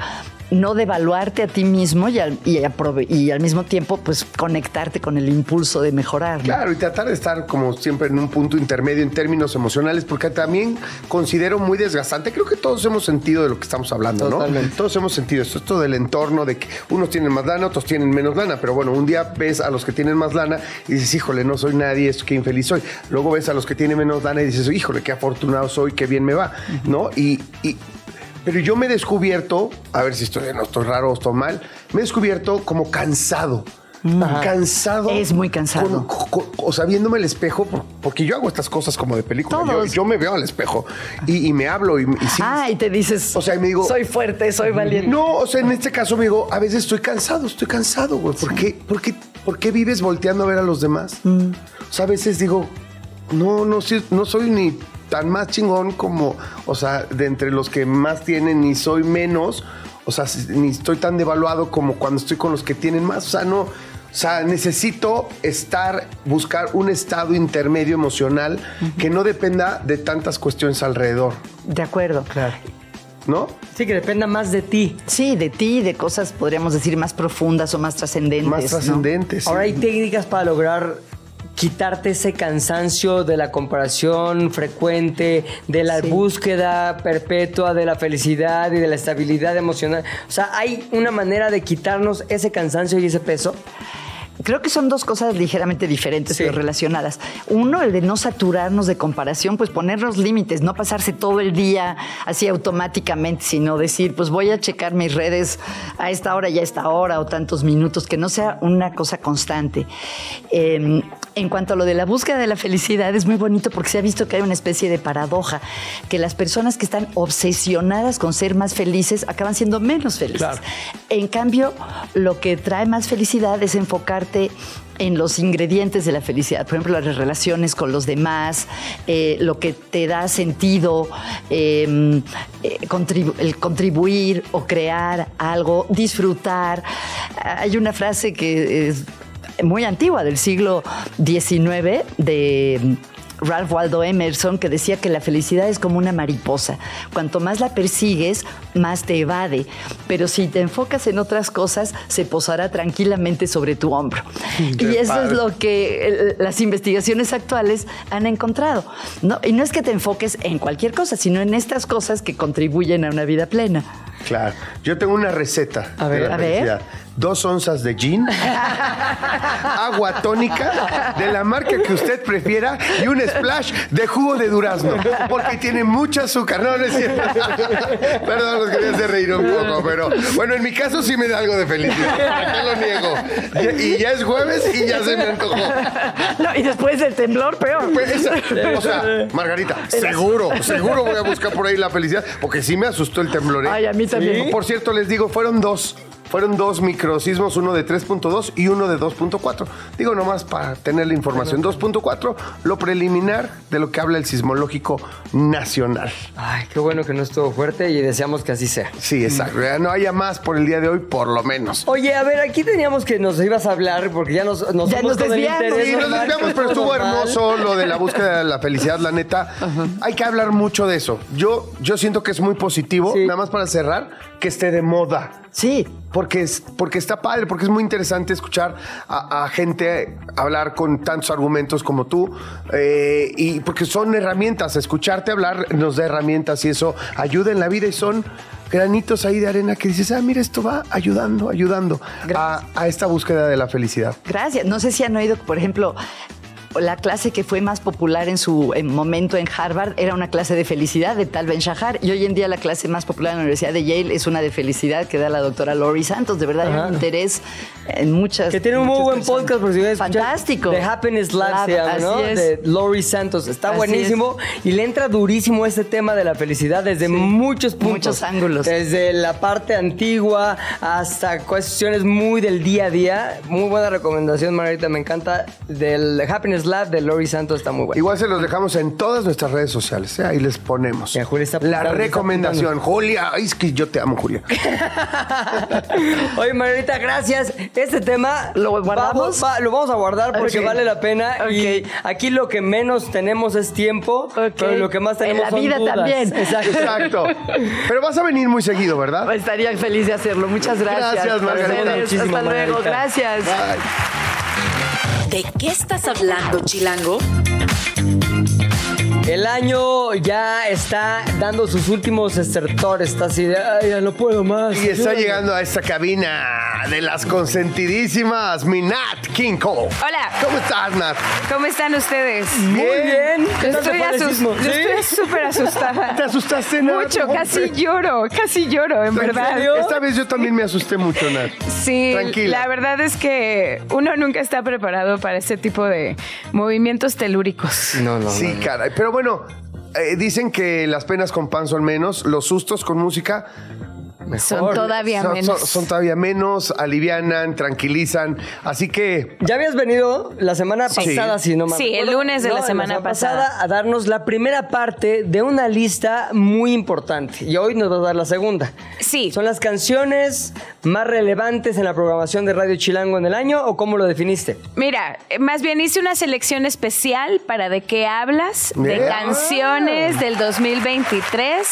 no devaluarte a ti mismo y al, y aprove- y al mismo tiempo, pues conectarte con el impulso de mejorar. ¿no? Claro, y tratar de estar como siempre en un punto intermedio en términos emocionales, porque también considero muy desgastante. Creo que todos hemos sentido de lo que estamos hablando, Totalmente. ¿no? Todos hemos sentido esto, esto del entorno, de que unos tienen más lana, otros tienen menos lana, pero bueno, un día ves a los que tienen más lana y dices, híjole, no soy nadie, es qué infeliz soy. Luego ves a los que tienen menos lana y dices, híjole, qué afortunado soy, qué bien me va, ¿no? Y, y- pero yo me he descubierto, a ver si estoy, no estoy raro o estoy mal, me he descubierto como cansado. Cansado. Es muy cansado. con- con- o sea, viéndome el espejo, por- porque yo hago estas cosas como de película. Yo, me veo al espejo y, y me hablo y, y sí. Ah, y te dices, O sea, y me digo- soy fuerte, soy valiente. No, o sea, en este caso me digo, a veces estoy cansado, estoy cansado, güey. ¿Por, qué, por, qué, por qué vives volteando a ver a los demás? Mm. O sea, a veces digo, no, no, sí, no soy ni tan más chingón como, o sea, de entre los que más tienen, ni soy menos, o sea, ni estoy tan devaluado como cuando estoy con los que tienen más. O sea, no. O sea, necesito estar, buscar un estado intermedio emocional que no dependa de tantas cuestiones alrededor, De acuerdo. ¿no? Sí, que dependa más de ti. Sí, de ti, de cosas, podríamos decir, más profundas o más trascendentes. Más ¿no? trascendentes. sí. Ahora hay técnicas para lograr quitarte ese cansancio de la comparación frecuente, de la Sí. búsqueda perpetua de la felicidad y de la estabilidad emocional. O sea, hay una manera de quitarnos ese cansancio y ese peso. Creo que son dos cosas ligeramente diferentes Sí. pero relacionadas. Uno, el de no saturarnos de comparación, pues ponernos límites, no pasarse todo el día así automáticamente, sino decir, pues voy a checar mis redes a esta hora y a esta hora o tantos minutos, que no sea una cosa constante. Eh, En cuanto a lo de la búsqueda de la felicidad, es muy bonito porque se ha visto que hay una especie de paradoja, que las personas que están obsesionadas con ser más felices acaban siendo menos felices. En cambio, lo que trae más felicidad es enfocarte en los ingredientes de la felicidad, por ejemplo, las relaciones con los demás, eh, lo que te da sentido, eh, eh, el contribuir o crear algo, disfrutar. Hay una frase que es muy antigua del siglo XIX de Ralph Waldo Emerson que decía que la felicidad es como una mariposa. Cuanto más la persigues, más te evade. Pero si te enfocas en otras cosas, se posará tranquilamente sobre tu hombro. y eso es lo que eh, las investigaciones actuales han encontrado. ¿no? Y no es que te enfoques en cualquier cosa, sino en estas cosas que contribuyen a una vida plena. Claro. Yo tengo una receta A ver, de la a ver. Dos onzas de gin, agua tónica de la marca que usted prefiera y un splash de jugo de durazno, porque tiene mucho azúcar. No, no es cierto. Perdón, los quería hacer reír un poco, pero bueno, en mi caso sí me da algo de felicidad. ¿Para qué lo niego? Y, y ya es jueves y ya se me antojó. No, y después del temblor, peor. Pues esa- o sea, Margarita, seguro, seguro voy a buscar por ahí la felicidad, porque sí me asustó el temblor. ¿eh? Ay, a mí también. Por cierto, les digo, fueron dos. Fueron dos microsismos, uno de 3.2 y uno de 2.4. Digo nomás para tener la información. 2.4, lo preliminar de lo que habla el sismológico nacional. Ay, qué bueno que no estuvo fuerte y deseamos que así sea. Sí, exacto. Ya no haya más por el día de hoy, por lo menos. Oye, a ver, aquí teníamos que nos ibas a hablar porque ya nos, nos Ya desviamos. interés Sí, nos desviamos, pero estuvo normal. hermoso lo de la búsqueda de la felicidad, la neta. Hay que hablar mucho de eso. Yo, yo siento que es muy positivo, Sí. nada más para cerrar, que esté de moda. Sí, Porque, es, porque está padre, porque es muy interesante escuchar a, a gente hablar con tantos argumentos como tú. eh, y porque son herramientas, escucharte hablar nos da herramientas y eso ayuda en la vida y son granitos ahí de arena que dices, ah, mira, esto va ayudando, ayudando a, a esta búsqueda de la felicidad. Gracias. No sé si han oído, por ejemplo, la clase que fue más popular en su en momento en Harvard era una clase de felicidad de Tal Ben Shahar y hoy en día la clase más popular en la Universidad de Yale es una de felicidad que da la doctora Lori Santos. De verdad hay un interés en muchas. Que tiene un muy buen personas. podcast, por si escuchar. Fantástico. The Happiness Lab, Lab, se llama, así ¿no? es. De Lori Santos. Está Así buenísimo y le entra durísimo este tema de la felicidad desde muchos puntos. Muchos ángulos. Desde la parte antigua hasta cuestiones muy del día a día. Muy buena recomendación, Margarita. Me encanta. Del Happiness Lab de Lori Santos está muy bueno. Igual se los dejamos en todas nuestras redes sociales, ¿eh? ahí les ponemos. Ya, Julia está la apuntando, está recomendación. Julia, ay, es que yo te amo, Julia. Oye, Margarita, gracias. Este tema ¿Lo guardamos? vamos- va- lo vamos a guardar porque vale la pena. Y aquí lo que menos tenemos es tiempo, pero lo que más En tenemos la son vida dudas. también. Exacto. Exacto. Pero vas a venir muy seguido, ¿verdad? Estaría feliz de hacerlo. Muchas gracias. Gracias, Margarita. Hasta luego. Margarita. Gracias. Bye. ¿De qué estás hablando, Chilango? El año ya está dando sus últimos estertores. Está así de, ay, ya no puedo más. Y está Ayúdame". llegando a esta cabina de las consentidísimas, mi Nat King Cole. Hola. ¿Cómo estás, Nat? ¿Cómo están ustedes? Muy bien. ¿Qué tal te Estoy, fue el asus- sismo? yo ¿Sí? estoy súper asustada. ¿Te asustaste, Nat? Mucho, Hombre. casi lloro, casi lloro, en verdad. serio? Esta vez yo también me asusté mucho, Nat. Sí, Tranquila. la verdad es que uno nunca está preparado para este tipo de movimientos telúricos. No, no, Sí, no. caray. Pero bueno, eh, dicen que las penas con pan son menos, los sustos con música Son todavía son, menos. son- son todavía menos, alivianan, tranquilizan. Así que Ya habías venido la semana pasada, si no me Sí, el lunes de la semana pasada. a darnos la primera parte de una lista muy importante. Y hoy nos va a dar la segunda. Sí. ¿Son las canciones más relevantes en la programación de Radio Chilango en el año o cómo lo definiste? Mira, más bien hice una selección especial para de qué hablas, de canciones del 2023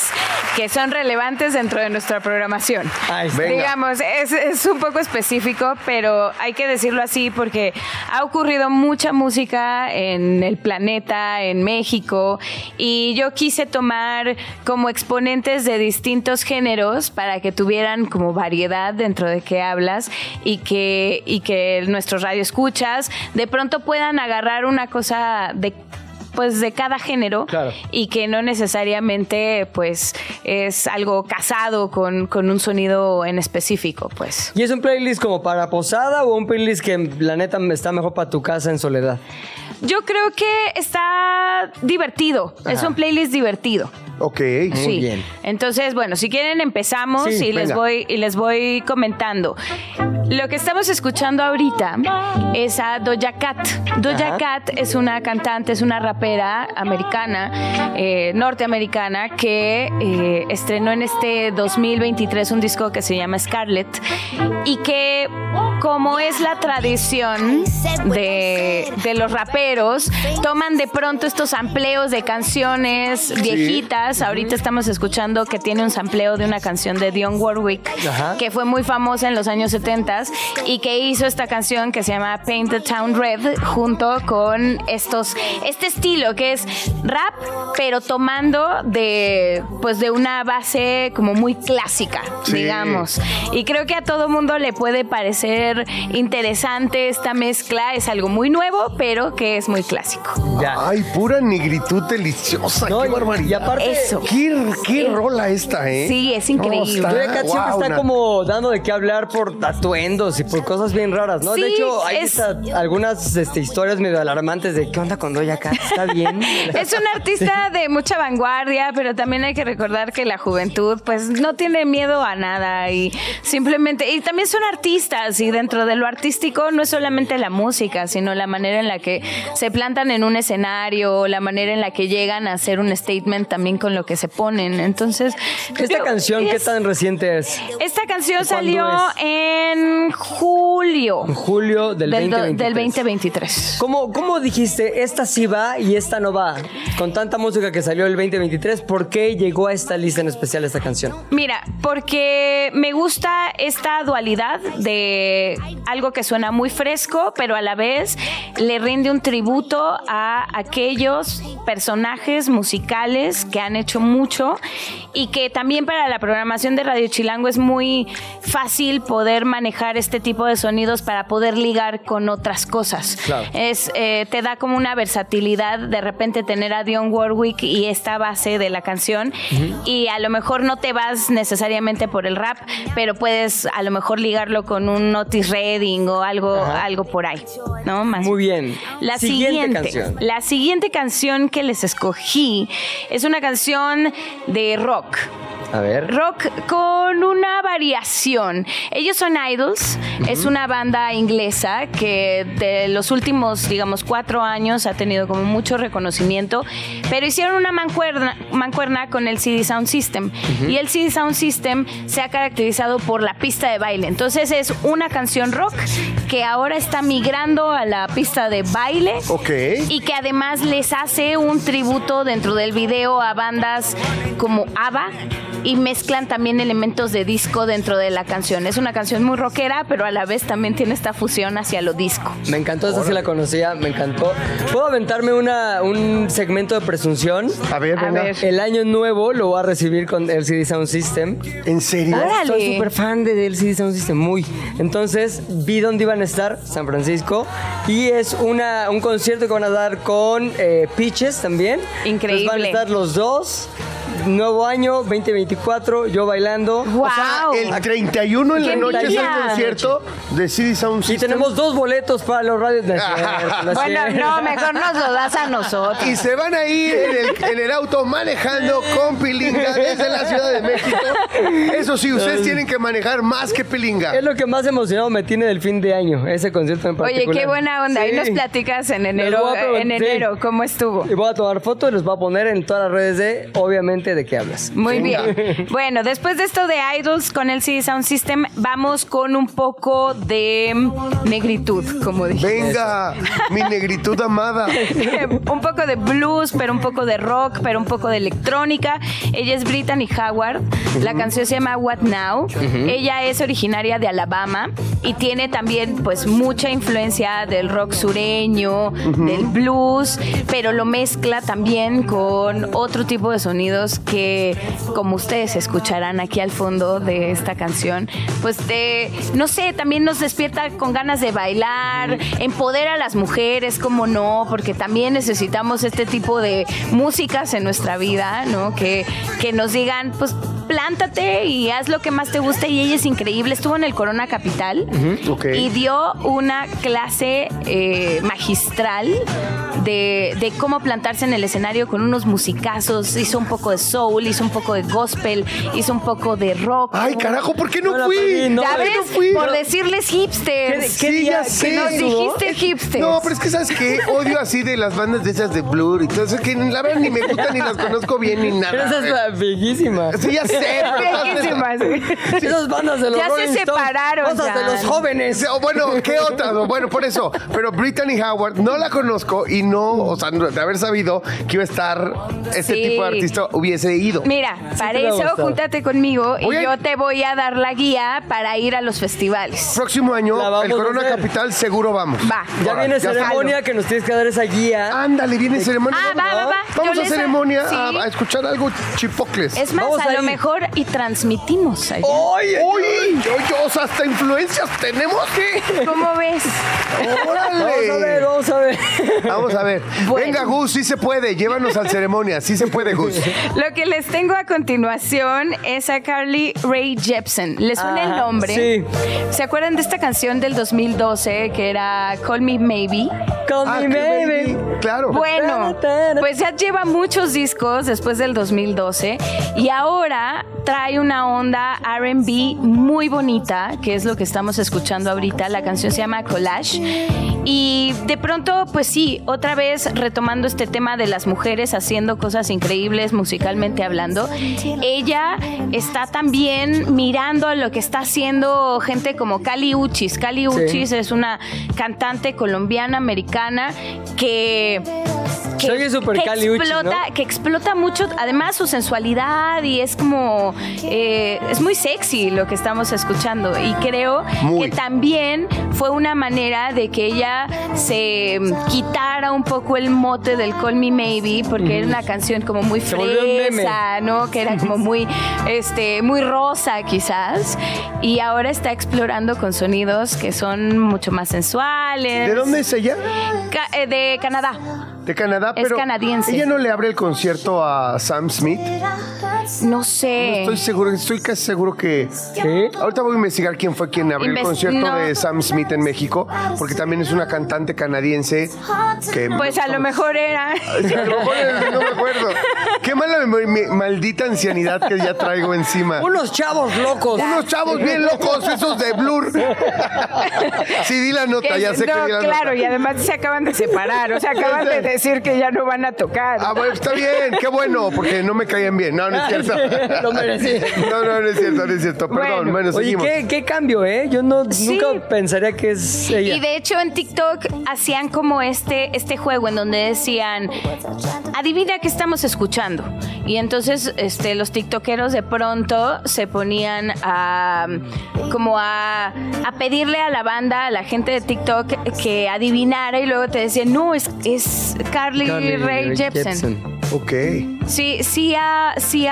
que son relevantes dentro de nuestra programación. Está. Venga. Digamos, es, es un poco específico, pero hay que decirlo así porque ha ocurrido mucha música en el planeta, en México, y yo quise tomar como exponentes de distintos géneros para que tuvieran como variedad dentro de qué hablas y que, y que nuestros radioescuchas de pronto puedan agarrar una cosa de pues de cada género Claro. y que no necesariamente pues es algo casado con, con un sonido en específico, pues. ¿Y es un playlist como para posada o un playlist que la neta está mejor para tu casa en soledad? Yo creo que está divertido, es un playlist divertido. Ok. sí. bien. Entonces, bueno, si quieren empezamos Sí, y les voy y les voy comentando. Lo que estamos escuchando ahorita es a Doja Cat. Doja Ajá. Cat es una cantante, es una rapera americana, eh, norteamericana, que eh, estrenó en este 2023 un disco que se llama Scarlet y que como es la tradición de, de los raperos, toman de pronto estos sampleos de canciones viejitas. Ahorita estamos escuchando que tiene un sampleo de una canción de Dionne Warwick, Ajá. que fue muy famosa en los años 70 y que hizo esta canción que se llama Paint the Town Red junto con estos este estilo que es rap pero tomando de pues de una base como muy clásica, Sí. digamos. Y creo que a todo mundo le puede parecer interesante esta mezcla, es algo muy nuevo, pero que es muy clásico. Ya. Ay, pura negritud deliciosa. No, qué barbaridad. y aparte- Eso. Qué, qué Eh, rola esta, ¿eh? sí, es increíble. No, está, siempre wow, está como dando de qué hablar por atuendos y por cosas bien raras, ¿no? de Sí, hecho, hay es- esta- algunas este, historias medio alarmantes de qué onda con Doja Cat, ¿está bien? Es un artista de mucha vanguardia, pero también hay que recordar que la juventud pues no tiene miedo a nada y simplemente, y también son artistas y dentro de lo artístico no es solamente la música, sino la manera en la que se plantan en un escenario, la manera en la que llegan a hacer un statement también con lo que se ponen. Entonces, Esta yo- canción, ¿qué es- tan reciente es? Esta canción ¿De cuándo salió es? en julio En julio del, del, do- 2023. del 2023. ¿Cómo, ¿Cómo dijiste, esta sí va y esta no va? Con tanta música que salió el 2023, ¿por qué llegó a esta lista en especial esta canción? Mira, porque me gusta esta dualidad de algo que suena muy fresco, pero a la vez le rinde un tributo a aquellos personajes musicales que han hecho mucho y que también para la programación de Radio Chilango es muy fácil poder manejar este tipo de sonidos para poder ligar con otras cosas. Claro. Es, eh, te da como una versatilidad de repente tener a Dionne Warwick y esta base de la canción y a lo mejor no te vas necesariamente por el rap, pero puedes a lo mejor ligarlo con un Otis Redding o algo, algo por ahí, ¿no? Más Muy bien. la Siguiente siguiente, canción. la siguiente canción que les escogí es una canción de rock. A ver. Rock con una variación. Ellos son Idols, es una banda inglesa que de los últimos, digamos, cuatro años ha tenido como mucho reconocimiento, pero hicieron una mancuerna, mancuerna con el CD Sound System. Y el CD Sound System se ha caracterizado por la pista de baile. Entonces es una canción rock que ahora está migrando a la pista de baile Ok. y que además les hace un tributo dentro del video a bandas como ABBA y mezclan también elementos de disco dentro de la canción. Es una canción muy rockera, pero a la vez también tiene esta fusión hacia lo disco. Me encantó, esta sí la conocía, me encantó. ¿Puedo aventarme una, un segmento de presunción? A ver, A venga. ver. El año nuevo lo voy a recibir con el CD Sound System. ¿En serio? Órale. Soy súper fan de LCD Sound System, muy. Entonces, vi dónde iban a estar, San Francisco. Y es una, un concierto que van a dar con eh, Peaches también. Increíble. Entonces van a estar los dos. Nuevo año, 2024, yo bailando. ¡Wow! O sea, el 31 en la ¡Qué noche es el concierto de CD Sound Y System. tenemos dos boletos para los radios. Es bueno, no, mejor nos lo das a nosotros. Y se van a ir en el, en el auto manejando con Pilinga desde la Ciudad de México. Eso sí, ustedes tienen que manejar más que Pilinga. Es lo que más emocionado me tiene del fin de año, ese concierto en Oye, particular. qué buena onda. Ahí Sí. nos platicas en enero, en enero sí. cómo estuvo. Y voy a tomar fotos y los voy a poner en todas las redes de, obviamente, de qué hablas. Muy Venga. bien. Bueno, después de esto de Idols con el CD Sound System, vamos con un poco de negritud, como dije. Venga, mi negritud amada. un poco de blues, pero un poco de rock, pero un poco de electrónica. Ella es Brittany Howard. La canción se llama What Now. Ella es originaria de Alabama y tiene también pues mucha influencia del rock sureño, del blues, pero lo mezcla también con otro tipo de sonidos que como ustedes escucharán aquí al fondo de esta canción, pues de, no sé, también nos despierta con ganas de bailar, empodera a las mujeres, como no, porque también necesitamos este tipo de músicas en nuestra vida, ¿no? Que, que nos digan, pues plántate y haz lo que más te gusta y ella es increíble. Estuvo en el Corona Capital y dio una clase eh, magistral de, de cómo plantarse en el escenario con unos musicazos. Hizo un poco de soul, hizo un poco de gospel, hizo un poco de rock. Ay, carajo, ¿por qué no, No fui? perdí, no. ¿Ya ¿Por qué ves? no fui? Por decirles hipsters. ¿Qué Sí, día- ya qué sé. Que nos dijiste hipsters. No, pero es que sabes que odio así de las bandas de esas de Blur y todo eso que la verdad ni me gustan ni las conozco bien ni nada. Pero esa es la viejísima. Sí, ya sé. Viejísimas. Esas bandas de los Ya se Rolling separaron, Cosas de los jóvenes. Sí, o bueno, ¿qué otra? Bueno, por eso. Pero Brittany Howard no la conozco y no, o sea, de haber sabido que iba a estar este Sí. tipo de artista, hubiese ido. Mira, para eso gustado. júntate conmigo y yo te voy a dar la guía para ir a los festivales. Próximo año, el Corona. Capital, seguro vamos. Va. Ya Ahora, viene ya ceremonia que nos tienes que dar esa guía. Ándale, viene ceremonia. Ah, va, va, va. Vamos Yo a les- ceremonia sí. a, a escuchar algo chipocles. Es más, Vamos a lo mejor y transmitimos allá. ¡Oye! ¡Uy! Yo, yo, o sea, hasta influencias tenemos que. ¿Cómo ves? ¡Órale! Vamos a ver, vamos a ver. Vamos a ver. Bueno. Venga, Gus, sí se puede. Llévanos al ceremonia. Sí se puede, Gus. Lo que les tengo a continuación es a Carly Rae Jepsen. ¿Les suena el nombre? sí. ¿Se acuerdan de esta canción del 2012 que era Call Me Maybe? Call Ah, me qué baby. Claro. Bueno, pues ya lleva muchos discos después del 2012 y ahora trae una onda RB muy bonita, que es lo que estamos escuchando ahorita. La canción se llama Collage. Y de pronto, pues sí, otra vez retomando este tema de las mujeres haciendo cosas increíbles musicalmente hablando, ella está también mirando lo que está haciendo gente como Cali Uchis. Cali Uchis es una cantante colombiana americana que que, explota, ¿no? que explota mucho, además su sensualidad y es como eh, es muy sexy lo que estamos escuchando y creo Muy. que también fue una manera de que ella se quitara un poco el mote del Call Me Maybe porque era una canción como muy fresa, ¿no? Que era como muy este muy rosa quizás y ahora está explorando con sonidos que son mucho más sensuales. ¿De dónde es ella? Ca- eh, de Canadá. De Canadá, Es pero canadiense. ella no le abre el concierto a Sam Smith. No sé. No estoy seguro, estoy casi seguro que. ¿Qué? Ahorita voy a investigar quién fue quien abrió el concierto no. de Sam Smith en México, porque también es una cantante canadiense que. Pues a lo mejor era. Sí, a lo mejor es- no me acuerdo. Qué mala maldita ancianidad que ya traigo encima. Unos chavos locos. Unos chavos bien locos, esos de Blur. Sí, di la nota, Que- ya sé no, que di la claro, nota. y además se acaban de separar, o sea, acaban de decir que ya no van a tocar. Ah, bueno, está bien, qué bueno, porque no me caían bien. No, no es cierto. Lo merecía. No, no, no es cierto, no es cierto. Perdón, Bueno. bueno, Oye, seguimos. ¿qué, qué cambio, ¿eh? Yo no, Sí. nunca pensaría que es ella. Y de hecho en TikTok hacían como este, este juego en donde decían, adivina qué estamos escuchando. Y entonces este, los tiktokeros de pronto se ponían a como a, a pedirle a la banda, a la gente de TikTok que adivinara y luego te decían, no, es, es Carly, Carly Rae Rae Jepsen. Jepsen. Ok. Sí, sí ha, sí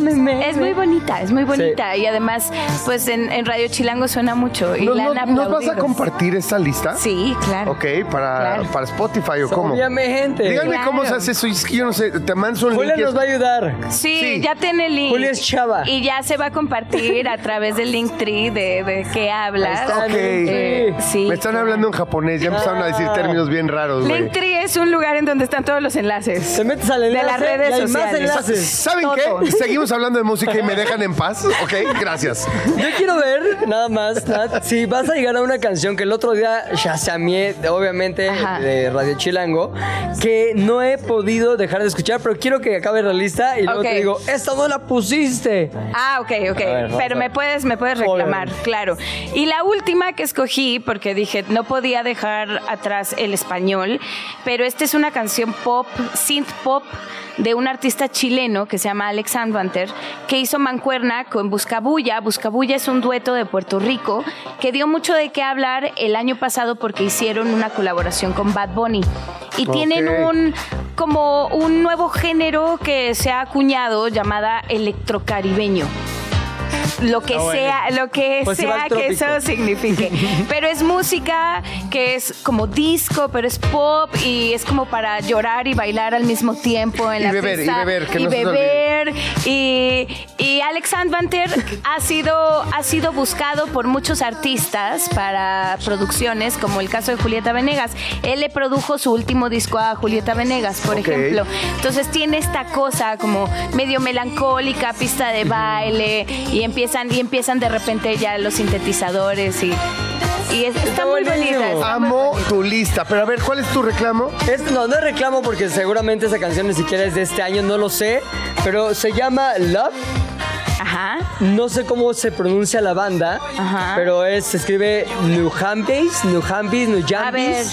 maybe. Es muy bonita, es muy bonita. Y además, pues en, en Radio Chilango suena mucho. Y ¿Nos, la han nos- nos vas a compartir esta lista? Sí, claro. Ok, para, Claro. para Spotify o cómo. Óyame, gente. Díganme Claro. cómo se hace eso. Es que yo no sé. Te mando un Julia link. nos va a ayudar. Sí, Sí. ya tiene el link. Julia es chava. Y ya se va a compartir a través del link tree de, de qué hablas. Ok. Eh, sí. Me están hablando en japonés. Ya empezaron a decir términos bien raros. Linktree es un lugar en donde están todos los enlaces. Te metes al enlace de las redes y hay más sociales. enlaces. ¿Saben Todo. qué? Seguimos hablando de música y me dejan en paz. Ok, gracias. Yo quiero ver, nada más, Nat, si vas a llegar a una canción que el otro día shazameé, obviamente, Ajá. de Radio Chilango, que no he podido dejar de escuchar, pero quiero que acabe la lista y luego te digo, esta no la pusiste. Ah, ok, ok. ver, Pero me puedes, me puedes reclamar, Obviamente. claro. Y la última que escogí, porque dije, no podía dejar atrás el español, pero esta es una canción pop, synth pop, de un artista chileno que se llama Alex Anwanter, que hizo Mancuerna con Buscabulla. Buscabulla es un dueto de Puerto Rico que dio mucho de qué hablar el año pasado porque hicieron una colaboración con Bad Bunny. Y tienen un como un nuevo género que se ha acuñado llamada electrocaribeño. Lo que Ah, bueno. sea, lo que Festival sea que eso signifique. Pero es música que es como disco, pero es pop y es como para llorar y bailar al mismo tiempo en Y la beber, y beber, que y no beber. Y, y Alex ha sido, ha sido buscado por muchos artistas para producciones, como el caso de Julieta Venegas. Él le produjo su último disco a Julieta Venegas, por ejemplo. Entonces tiene esta cosa como medio melancólica, pista de baile, y empiezan, y empiezan de repente ya los sintetizadores y, y es- está muy buenísimo. bonita. está muy Amo bonita. tu lista, pero a ver, ¿cuál es tu reclamo? Es- no, no es reclamo porque seguramente esa canción ni siquiera es de este año, no lo sé. Pero se llama Love. Ajá. No sé cómo se pronuncia la banda, Ajá. pero es, se escribe Nujambis, Nujambis, A ver.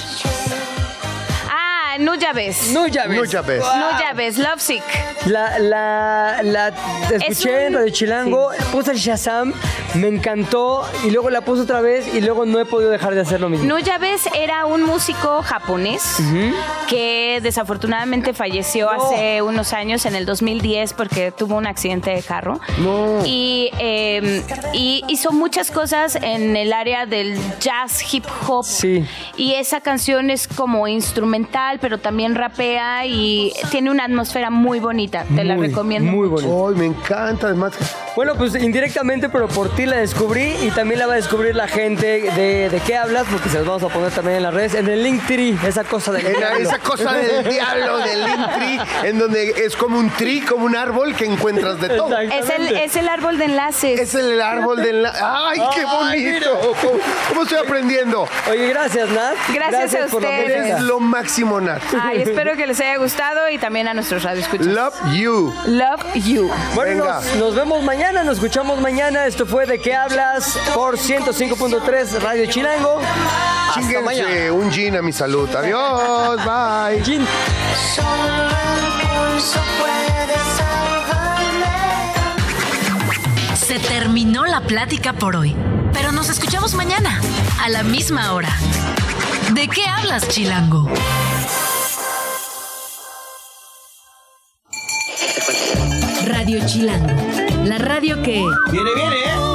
Ah, Nuyabes. Nuyabes. Nuyabes. Nuyabes, Lovesick. La, la, la escuché un- en Radio Chilango, puse el Shazam, me encantó y luego la puse otra vez y luego no he podido dejar de hacer lo mismo. Nuyabes era un músico japonés que desafortunadamente falleció No. hace unos años, en el 2010, porque tuvo un accidente de carro. No. Y, eh, y hizo muchas cosas en el área del jazz, hip hop. Sí. Y esa canción es como instrumental, pero también rapea y tiene una atmósfera muy bonita. Te la Muy, recomiendo. Muy bonito. Ay, me encanta, además. Bueno, pues indirectamente, pero por ti la descubrí y también la va a descubrir la gente de, de qué hablas, porque se los vamos a poner también en las redes, en el Linktree, esa cosa del En la- diablo. esa cosa del diablo, del Linktree, en donde es como un tree, como un árbol que encuentras de todo. Exacto. Es el, es el árbol de enlaces. Es el árbol del... ¡Ay, qué Ay, bonito! ¿Cómo, cómo estoy aprendiendo? Oye, gracias, Nat. Gracias a por la ustedes. música. Eres lo máximo, Nat. Ay, espero que les haya gustado y también a nuestros radioescuchas. Love you. Love you. Bueno, Venga. nos, nos vemos mañana, nos escuchamos mañana. Esto fue De qué hablas por 105.3 Radio Chilango. Hasta mañana. Chinguense un gin a mi salud. Adiós, bye. Gin. Se terminó la plática por hoy, pero nos escuchamos mañana, a la misma hora. ¿De qué hablas, Chilango? Radio Chilango, la radio que... Viene, viene, ¿eh?